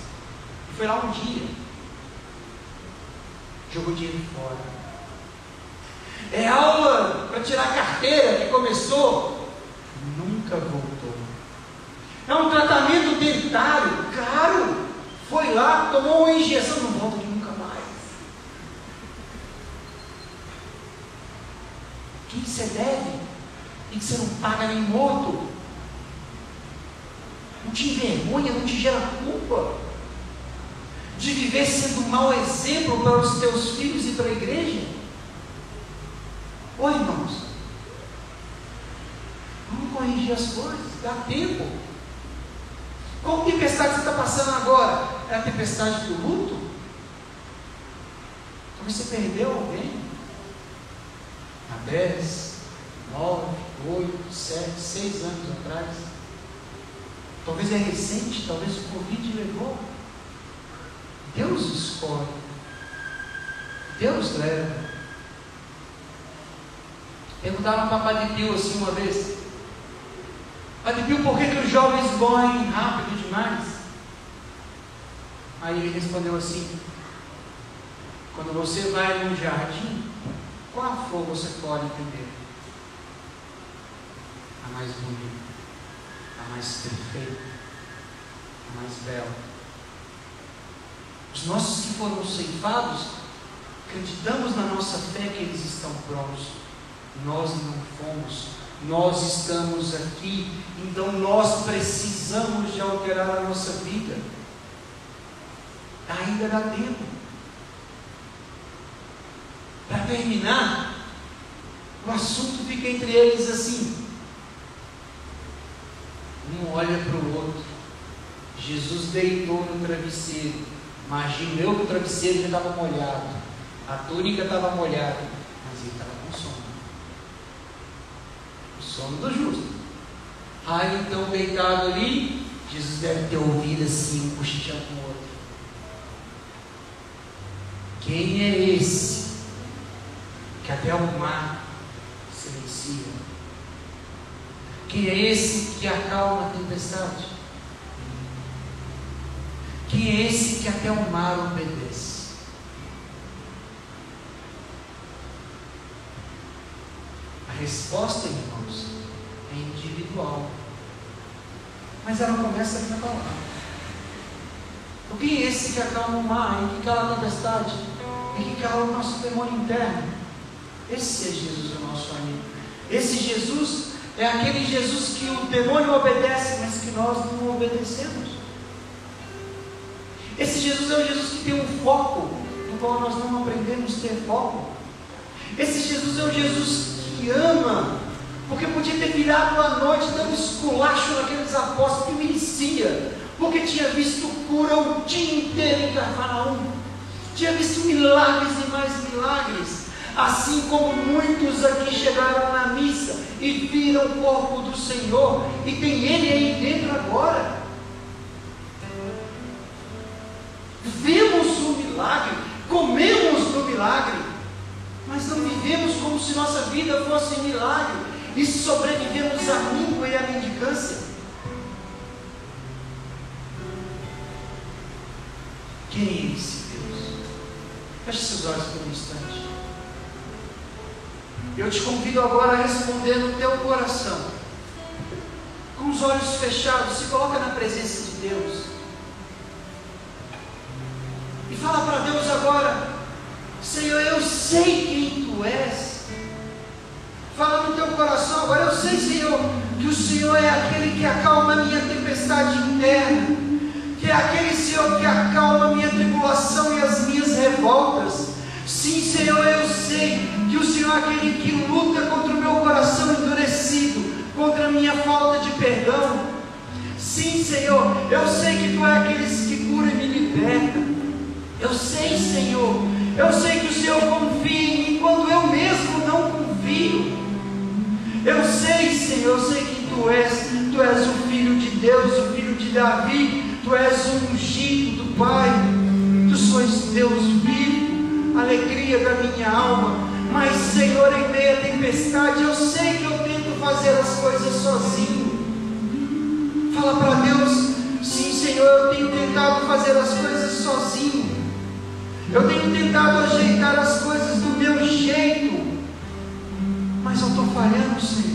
Speaker 4: E foi lá um dia. Jogou dinheiro fora. É aula para tirar carteira que começou. Nunca voltou. É um tratamento dentário caro. Foi lá, tomou uma injeção, não volta de nunca mais. Quem você deve e que você não paga nem morto não te envergonha, não te gera culpa de viver sendo um mau exemplo para os teus filhos e para a igreja? Oi, irmãos. Vamos corrigir as coisas, dá tempo. Qual tempestade você está passando agora? É a tempestade do luto? Talvez você perdeu alguém. Há 10, 9, 8, 7, 6 anos atrás. Talvez é recente, talvez o Covid levou. Deus escolhe. Deus leva. Perguntaram para Padre Pio assim uma vez. Padre Pio, por que, que os jovens morrem rápido demais? Aí ele respondeu assim: Quando você vai num jardim, qual flor você colhe primeiro? A mais bonita a mais perfeita, a mais bela. Os nossos que foram ceifados, acreditamos na nossa fé que eles estão prontos. Nós não fomos, nós estamos aqui, então nós precisamos de alterar a nossa vida. Ainda dá tempo. Para terminar, o assunto fica entre eles assim: um olha para o outro. Jesus deitou no travesseiro. Imagina eu que o travesseiro já estava molhado. A túnica estava molhada. Mas ele estava com sono. O sono do justo. Aí então deitado ali, Jesus deve ter ouvido assim, um cochichando com o outro. Quem é esse que até o mar silencia? Quem é esse que acalma a tempestade? Quem é esse que até o mar obedece? A resposta, irmãos, é individual. Mas ela começa aqui na palavra. Quem é esse que acalma o mar e que cala a tempestade? E que cala o nosso demônio interno? Esse é Jesus, o nosso amigo. Esse Jesus é aquele Jesus que o demônio obedece, mas que nós não obedecemos. Esse Jesus é o Jesus que tem um foco, no qual nós não aprendemos a ter foco. Esse Jesus é o Jesus que ama, porque podia ter virado a noite dando esculacho naqueles apóstolos que merecia, porque tinha visto cura o dia inteiro em Cafarnaum, tinha visto milagres e mais milagres, assim como muitos aqui chegaram na missa e viram o corpo do Senhor, e tem Ele aí dentro agora. Vemos o milagre, comemos do milagre, mas não vivemos como se nossa vida fosse milagre e sobrevivemos à língua e à mendicância. Quem é esse Deus? Feche seus olhos por um instante. Eu te convido agora a responder no teu coração. Com os olhos fechados, se coloca na presença de Deus. E fala para Deus agora, Senhor, eu sei quem Tu és. Fala no teu coração agora, eu sei, Senhor, que o Senhor é aquele que acalma a minha tempestade interna, que é aquele Senhor que acalma a minha tribulação e as minhas revoltas. Sim, Senhor, eu sei que o Senhor é aquele que luta contra o meu coração endurecido, contra a minha falta de perdão. Sim, Senhor, eu sei que Tu é aquele que cura e me liberta. Eu sei, Senhor, eu sei que o Senhor confia em mim quando eu mesmo não confio. Eu sei, Senhor, eu sei que Tu és, Tu és o Filho de Deus, o Filho de Davi, Tu és o ungido do Pai, Tu sois Deus vivo, alegria da minha alma. Mas, Senhor, em meio à tempestade, eu sei que eu tento fazer as coisas sozinho. Fala para Deus, sim, Senhor, eu tenho tentado fazer as coisas sozinho. Eu tenho tentado ajeitar as coisas do meu jeito, mas eu estou falhando, Senhor.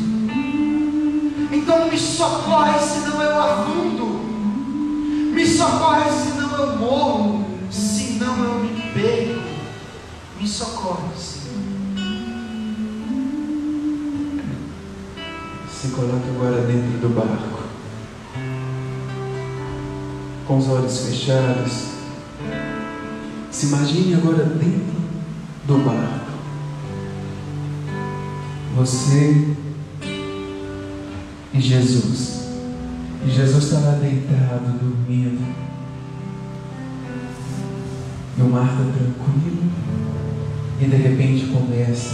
Speaker 4: Então me socorre, senão eu afundo. Me socorre, senão eu morro. Senão eu me perco. Me socorre, Senhor.
Speaker 2: Se coloque agora dentro do barco, com os olhos fechados. Se imagine agora dentro do barco. Você e Jesus. E Jesus está lá deitado, dormindo. E o mar está tranquilo. E de repente começa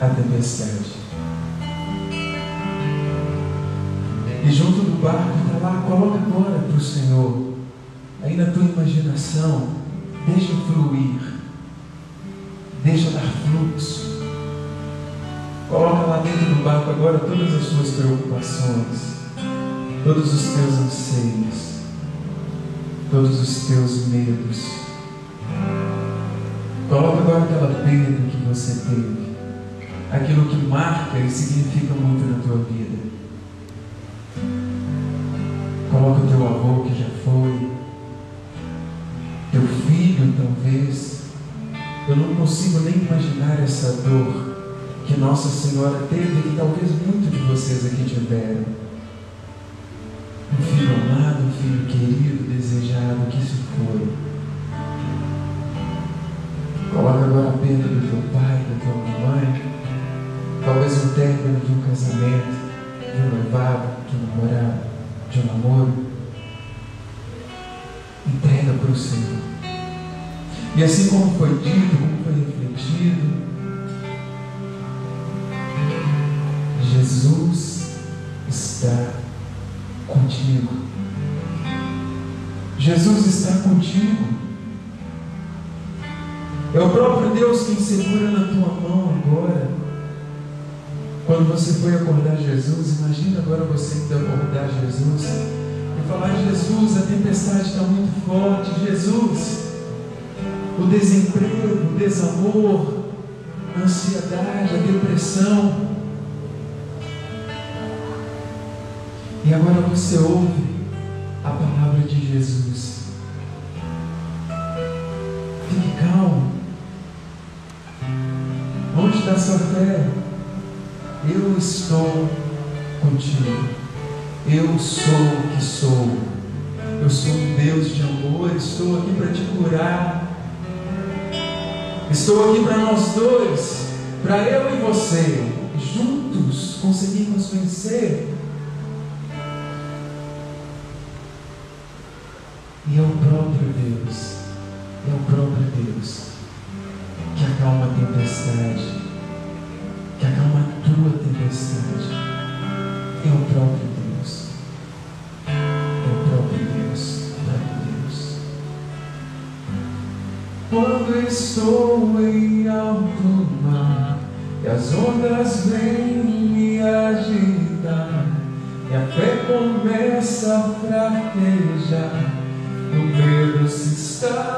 Speaker 2: a tempestade. E junto do barco está lá, coloca agora para o Senhor. Aí na tua imaginação, deixa fluir. Deixa dar fluxo. Coloca lá dentro do barco agora todas as suas preocupações, todos os teus anseios, todos os teus medos. Coloca agora aquela perda que você teve, aquilo que marca e significa muito na tua vida. Talvez. Eu não consigo nem imaginar essa dor que Nossa Senhora teve e que talvez muitos de vocês aqui tiveram. Um filho amado, um filho querido, desejado, que se foi. Coloca agora a perda do teu pai, da tua mamãe, talvez o término de um casamento, de um noivado, de um namorado, de um namoro. Entrega para o Senhor. E assim como foi dito, como foi refletido, Jesus está contigo. Jesus está contigo. É o próprio Deus quem segura na tua mão agora. Quando você foi acordar Jesus, imagina agora você indo acordar Jesus e falar: Jesus, a tempestade está muito forte. Jesus, o desemprego, o desamor, a ansiedade, a depressão. E agora você ouve a palavra de Jesus. Fique calmo. Onde está
Speaker 6: sua fé? Eu estou contigo. Eu sou o que sou. Eu sou um Deus de amor. Estou aqui para te curar. Estou aqui para nós dois, para eu e você, juntos conseguirmos vencer. E é o próprio Deus, é o próprio Deus que acalma a tempestade, que acalma a tua tempestade. É o próprio estou em alto mar e as ondas vêm me agitar. Minha fé começa a fraquejar, o medo se
Speaker 2: está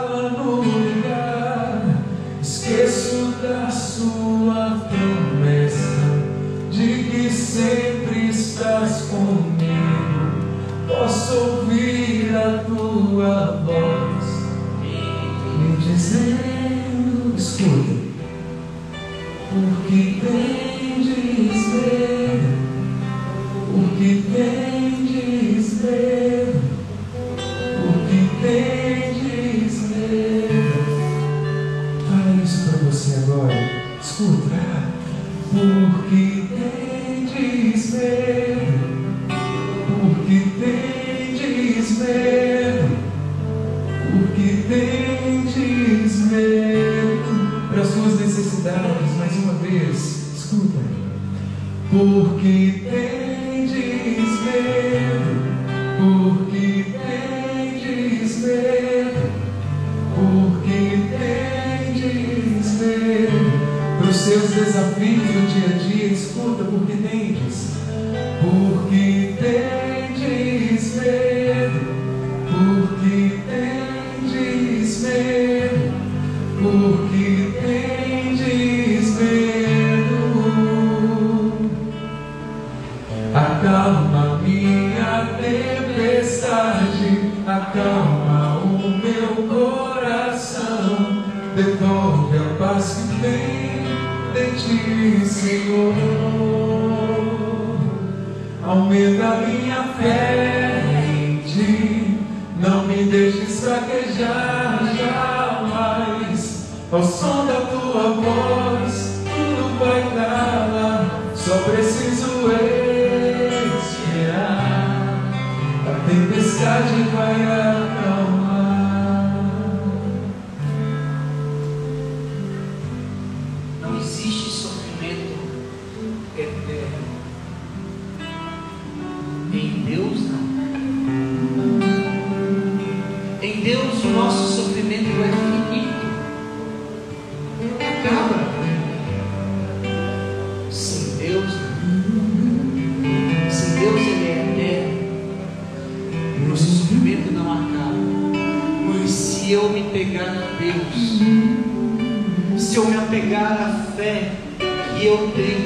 Speaker 2: Deus, o nosso sofrimento é finito. Acaba. Sem Deus, sem Deus ele é eterno. Nosso sofrimento não acaba. Mas se eu me pegar a Deus, se eu me apegar à fé que eu tenho,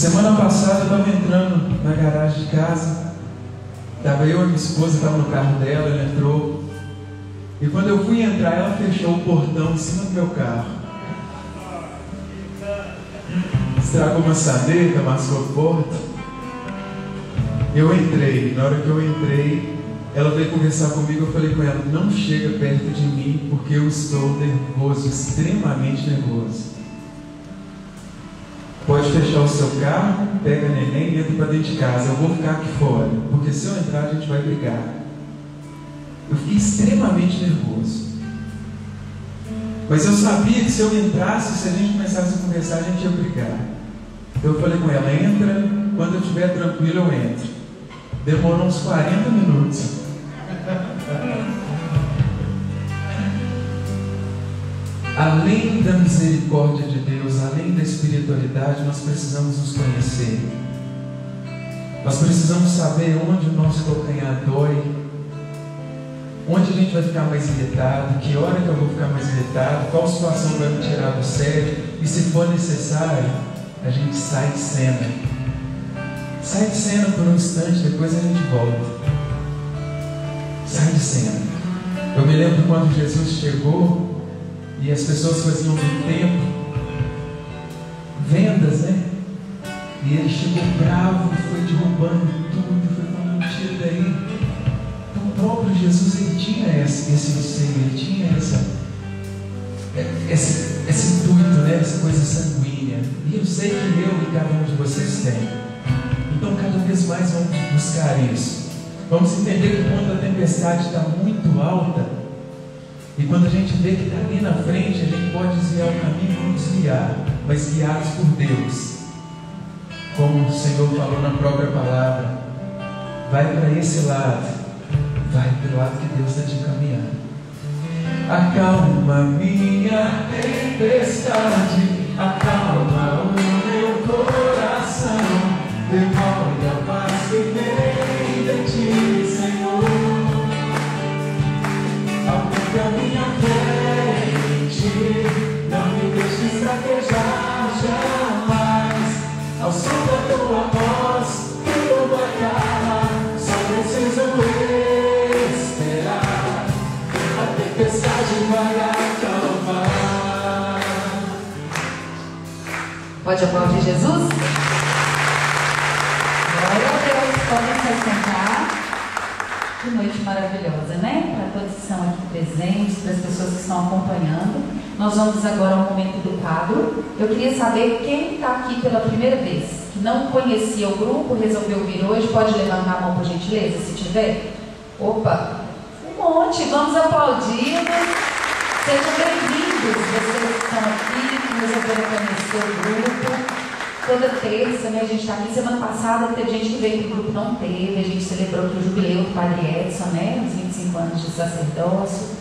Speaker 2: Semana passada eu estava entrando na garagem de casa, estava eu e minha esposa, estava no carro dela, ela entrou. E quando eu fui entrar, ela fechou o portão em cima do meu carro. Estragou uma saneta, amassou a porta. Eu entrei, na hora que eu entrei, ela veio conversar comigo, eu falei com ela, não chega perto de mim porque eu estou nervoso, extremamente nervoso. Fechar o seu carro, pega neném e entra para dentro de casa. Eu vou ficar aqui fora, porque se eu entrar a gente vai brigar. Eu fiquei extremamente nervoso. Mas eu sabia que se eu entrasse, se a gente começasse a conversar, a gente ia brigar. Então eu falei com ela, entra, quando eu estiver tranquilo eu entro. Demorou uns 40 minutos. Além da misericórdia de Deus, além da espiritualidade, nós precisamos nos conhecer. Nós precisamos saber onde o nosso calcanhar dói, onde a gente vai ficar mais irritado, que hora que eu vou ficar mais irritado, qual situação vai me tirar do sério, e se for necessário, a gente sai de cena. Sai de cena por um instante, depois a gente volta. Sai de cena. Eu me lembro quando Jesus chegou e as pessoas faziam no tempo vendas, né? E ele chegou bravo, foi derrubando tudo, foi falando, tira daí. Então o próprio Jesus ele tinha esse, esse anseio, ele tinha essa, esse, esse intuito, né? essa coisa sanguínea. E eu sei que eu e cada um de vocês tem. Então cada vez mais vamos buscar isso. Vamos entender que quando a tempestade está muito alta, E quando a gente vê que está ali na frente, a gente pode desviar o caminho, vamos desviar, mas guiados por Deus. Como o Senhor falou na própria palavra, vai para esse lado, vai para o lado que Deus está te encaminhando. Acalma minha tempestade, acalma o Ao som tua voz, só. A tempestade vai.
Speaker 1: Pode aplaudir Jesus? Glória a Deus, podem se sentar. Que noite maravilhosa, né? Para todos que estão aqui presentes, para as pessoas que estão acompanhando. Nós vamos agora ao momento do quadro. Eu queria saber quem está aqui pela primeira vez, que não conhecia o grupo, resolveu vir hoje, pode levantar a mão por gentileza, se tiver? Opa, um monte, vamos aplaudir. Sejam bem-vindos, vocês que estão aqui, resolveram conhecer o grupo. Toda terça, né, a gente está aqui. Semana passada teve gente que veio que o grupo não teve. A gente celebrou aqui o jubileu do Padre Edson, né? Os 25 anos de sacerdócio.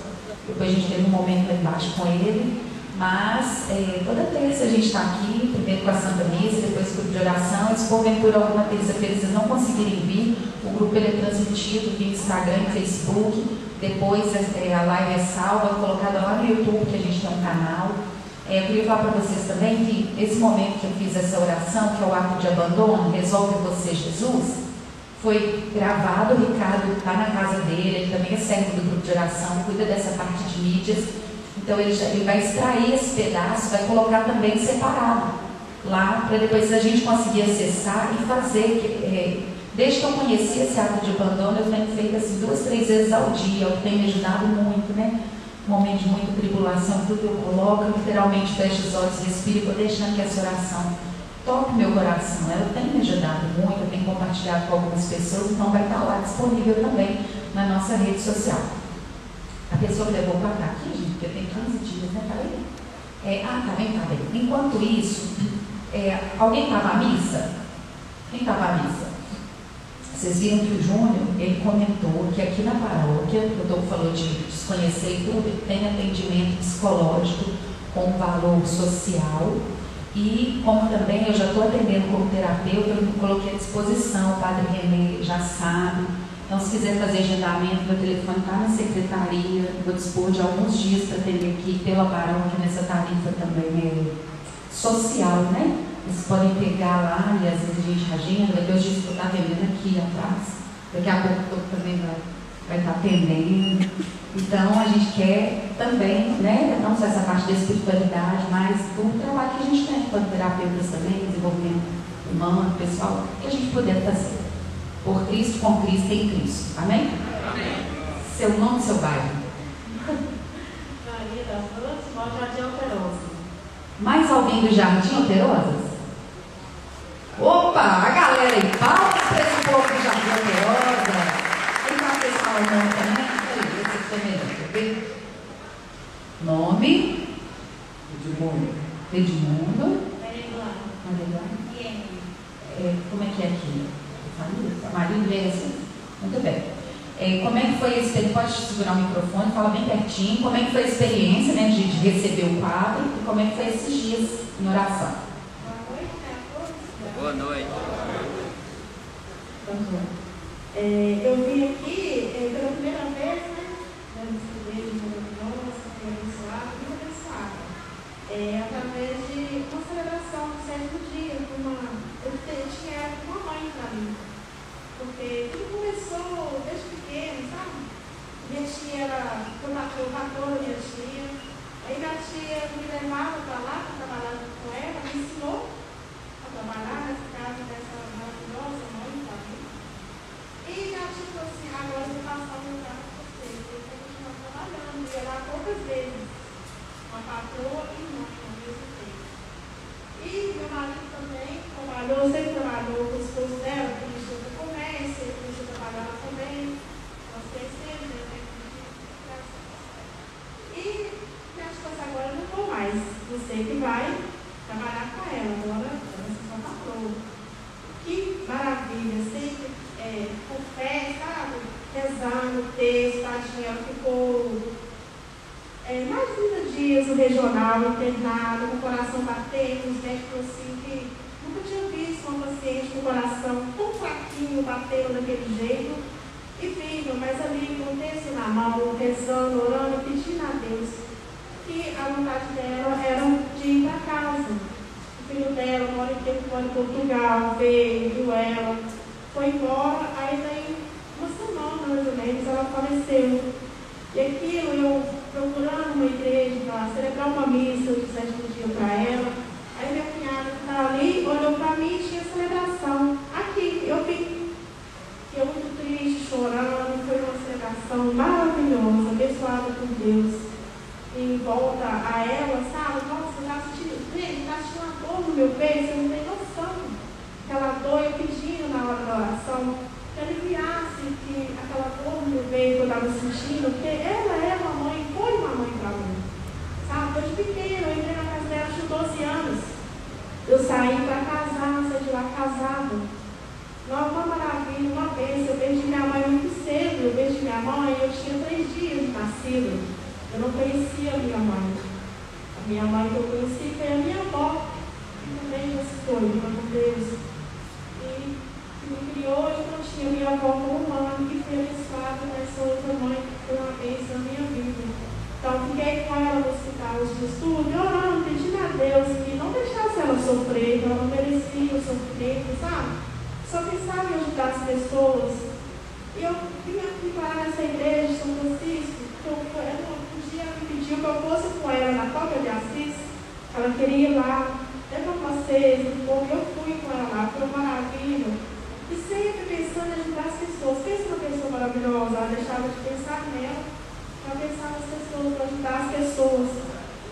Speaker 1: Depois a gente teve um momento lá embaixo com ele. Mas é, toda terça a gente está aqui, primeiro com a Santa Missa, depois com o grupo de oração. E se porventura alguma terça-feira vocês não conseguirem vir, o grupo ele é transmitido via Instagram e Facebook. Depois é, a live é salva, colocada lá no YouTube, que a gente tem um canal. É, eu queria falar para vocês também que esse momento que eu fiz essa oração, que é o ato de abandono, resolve você, Jesus, foi gravado. O Ricardo está na casa dele, ele também é servo do grupo de oração, cuida dessa parte de mídias. Então ele, já, ele vai extrair esse pedaço, vai colocar também separado lá, para depois a gente conseguir acessar e fazer. É, desde que eu conheci esse ato de abandono, eu tenho feito assim duas, três vezes ao dia, o que tem me ajudado muito, né? momento de muita tribulação, tudo eu coloco, literalmente fecho os olhos, respiro e vou deixando que essa oração toque meu coração. Ela tem me ajudado muito, eu tenho compartilhado com algumas pessoas, então vai estar lá disponível também na nossa rede social. A pessoa que levou para cá aqui, gente, porque tem 15 dias, né? Tá aí? É, ah, tá bem, tá bem. Enquanto isso, é, alguém estava à missa? Quem estava à missa? Vocês viram que o Júnior, ele comentou que aqui na paróquia, o doutor falou de desconhecer tudo, tem atendimento psicológico com valor social e como também eu já estou atendendo como terapeuta, eu coloquei à disposição, o padre René já sabe. Então, se quiser fazer agendamento, meu telefone está na secretaria, vou dispor de alguns dias para atender aqui pela paróquia nessa tarifa também é social, né? Vocês podem pegar lá e às vezes a gente agenda, os dias que eu estou atendendo aqui atrás, daqui a pouco eu também vai, vai estar atendendo. Então a gente quer também, né, não só essa parte da espiritualidade, mas o trabalho que a gente tem enquanto terapeutas também, desenvolvimento humano, pessoal, que a gente puder fazer. Por Cristo, com Cristo e em Cristo. Amém?
Speaker 3: Amém.
Speaker 1: Seu nome, seu bairro.
Speaker 7: Maria das Flores, Mó Jardim Alterosa.
Speaker 1: Mais alguém do Jardim Alterosas? Opa, a galera aí, palmas para esse povo do Jardim Alterosa. Quem vai pessoal o nome também? Peraí, esse também, ver? Nome?
Speaker 2: Edmundo.
Speaker 1: Edmundo.
Speaker 7: Maria.
Speaker 1: É, como é que é aqui? Maria Iglesias. Muito bem. É, como é que foi a experiência? Pode segurar o microfone, fala bem pertinho. Como é que foi a experiência né, de, de receber o quadro e como é que foi esses dias em oração?
Speaker 7: Boa noite, né, a todos.
Speaker 3: Boa noite.
Speaker 7: É, eu vim aqui é, ela queria ir lá, levar uma cesta, um eu fui com ela lá, foi uma maravilha. E sempre pensando em ajudar as pessoas. Pensa uma pessoa maravilhosa, ela deixava de pensar nela, para pensar nas pessoas, para ajudar as pessoas.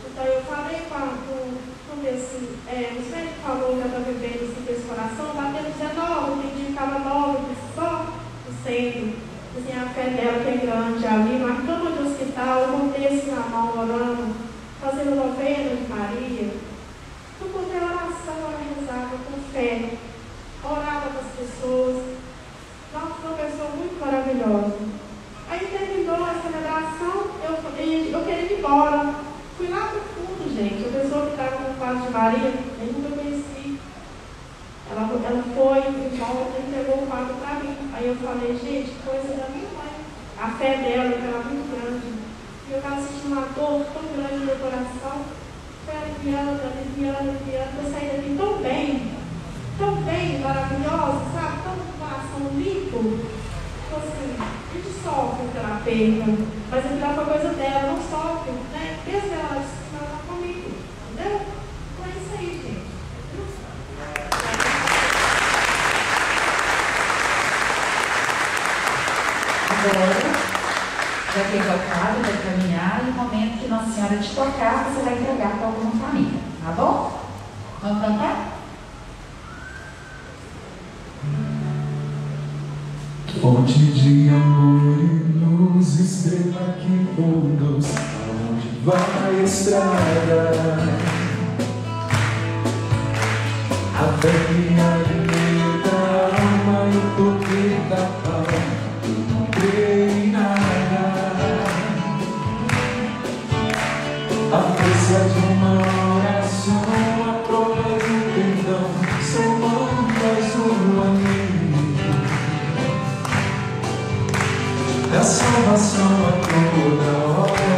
Speaker 7: Então eu falei com, a, com, esse, é, o médico falou que ela estava vivendo assim, com esse coração, batendo 19, tem dia que estava 9, só o centro. Assim, a fé dela que é grande ali, na cama de hospital, com o texto na mão, orando, fazendo novena de Maria. Quanto é oração, ela rezava com fé, orava para as pessoas. Nossa, uma pessoa muito maravilhosa. Aí terminou a celebração, eu, eu queria ir embora. Fui lá para o fundo, gente. A pessoa que estava com o quadro de Maria, eu nunca conheci. Ela, ela foi volta entregou o quadro para mim. Aí eu falei, gente, coisa da minha mãe. A fé dela era muito grande. E eu estava sentindo uma dor tão grande no meu coração. Foi aliviando, aliviando, aliviando. Eu saí daqui tão bem, tão bem, maravilhosa, sabe? Tão coração limpo. Então, assim, a gente sofre pela perda, mas aquilo foi coisa dela, não sofre, né? Mesmo ela ela está comigo, entendeu? Então é isso aí, gente.
Speaker 1: Agora, que é tocado, vai caminhar, e no momento que Nossa Senhora te tocar, você vai entregar para alguma família, tá bom? Vamos cantar?
Speaker 2: Fonte de amor e luz, estrela que conduz aonde vai a estrada. A fé que alimenta salvação a toda hora.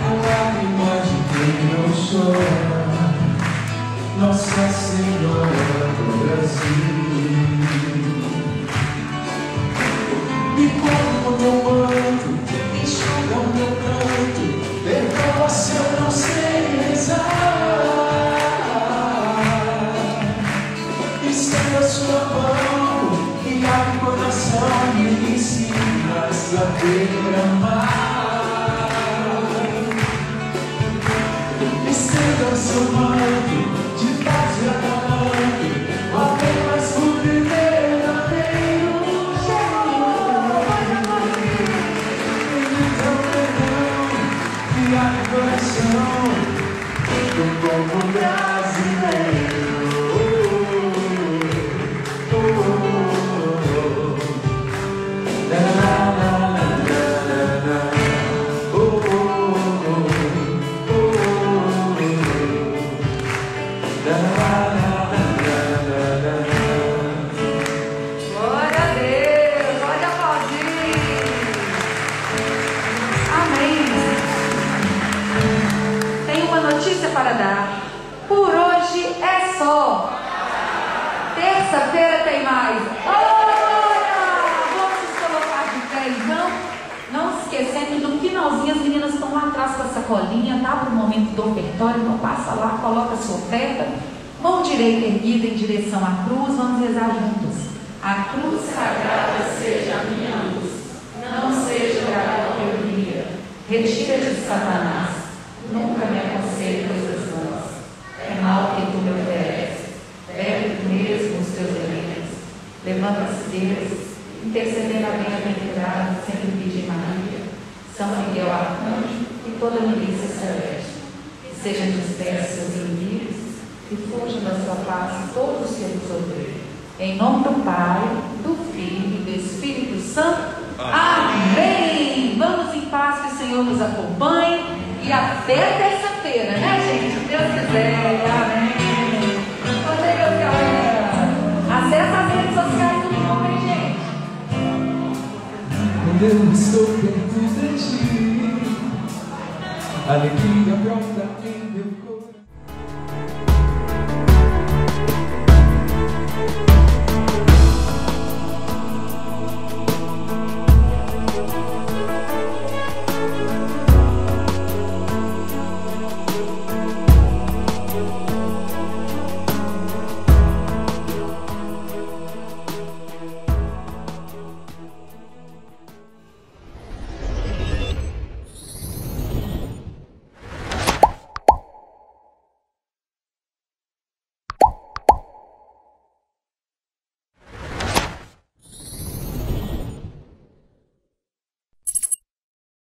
Speaker 2: É lágrima de quem não chora, Nossa Senhora do Brasil. E como meu Estenda seu manto
Speaker 1: sacolinha, tá para o momento do ofertório, não passa lá, coloca sua oferta, mão direita erguida em direção à cruz, vamos rezar juntos. A cruz sagrada seja a minha luz, não seja a alegria. Retira de Satanás faço todos que vos ouvir. Em nome do Pai,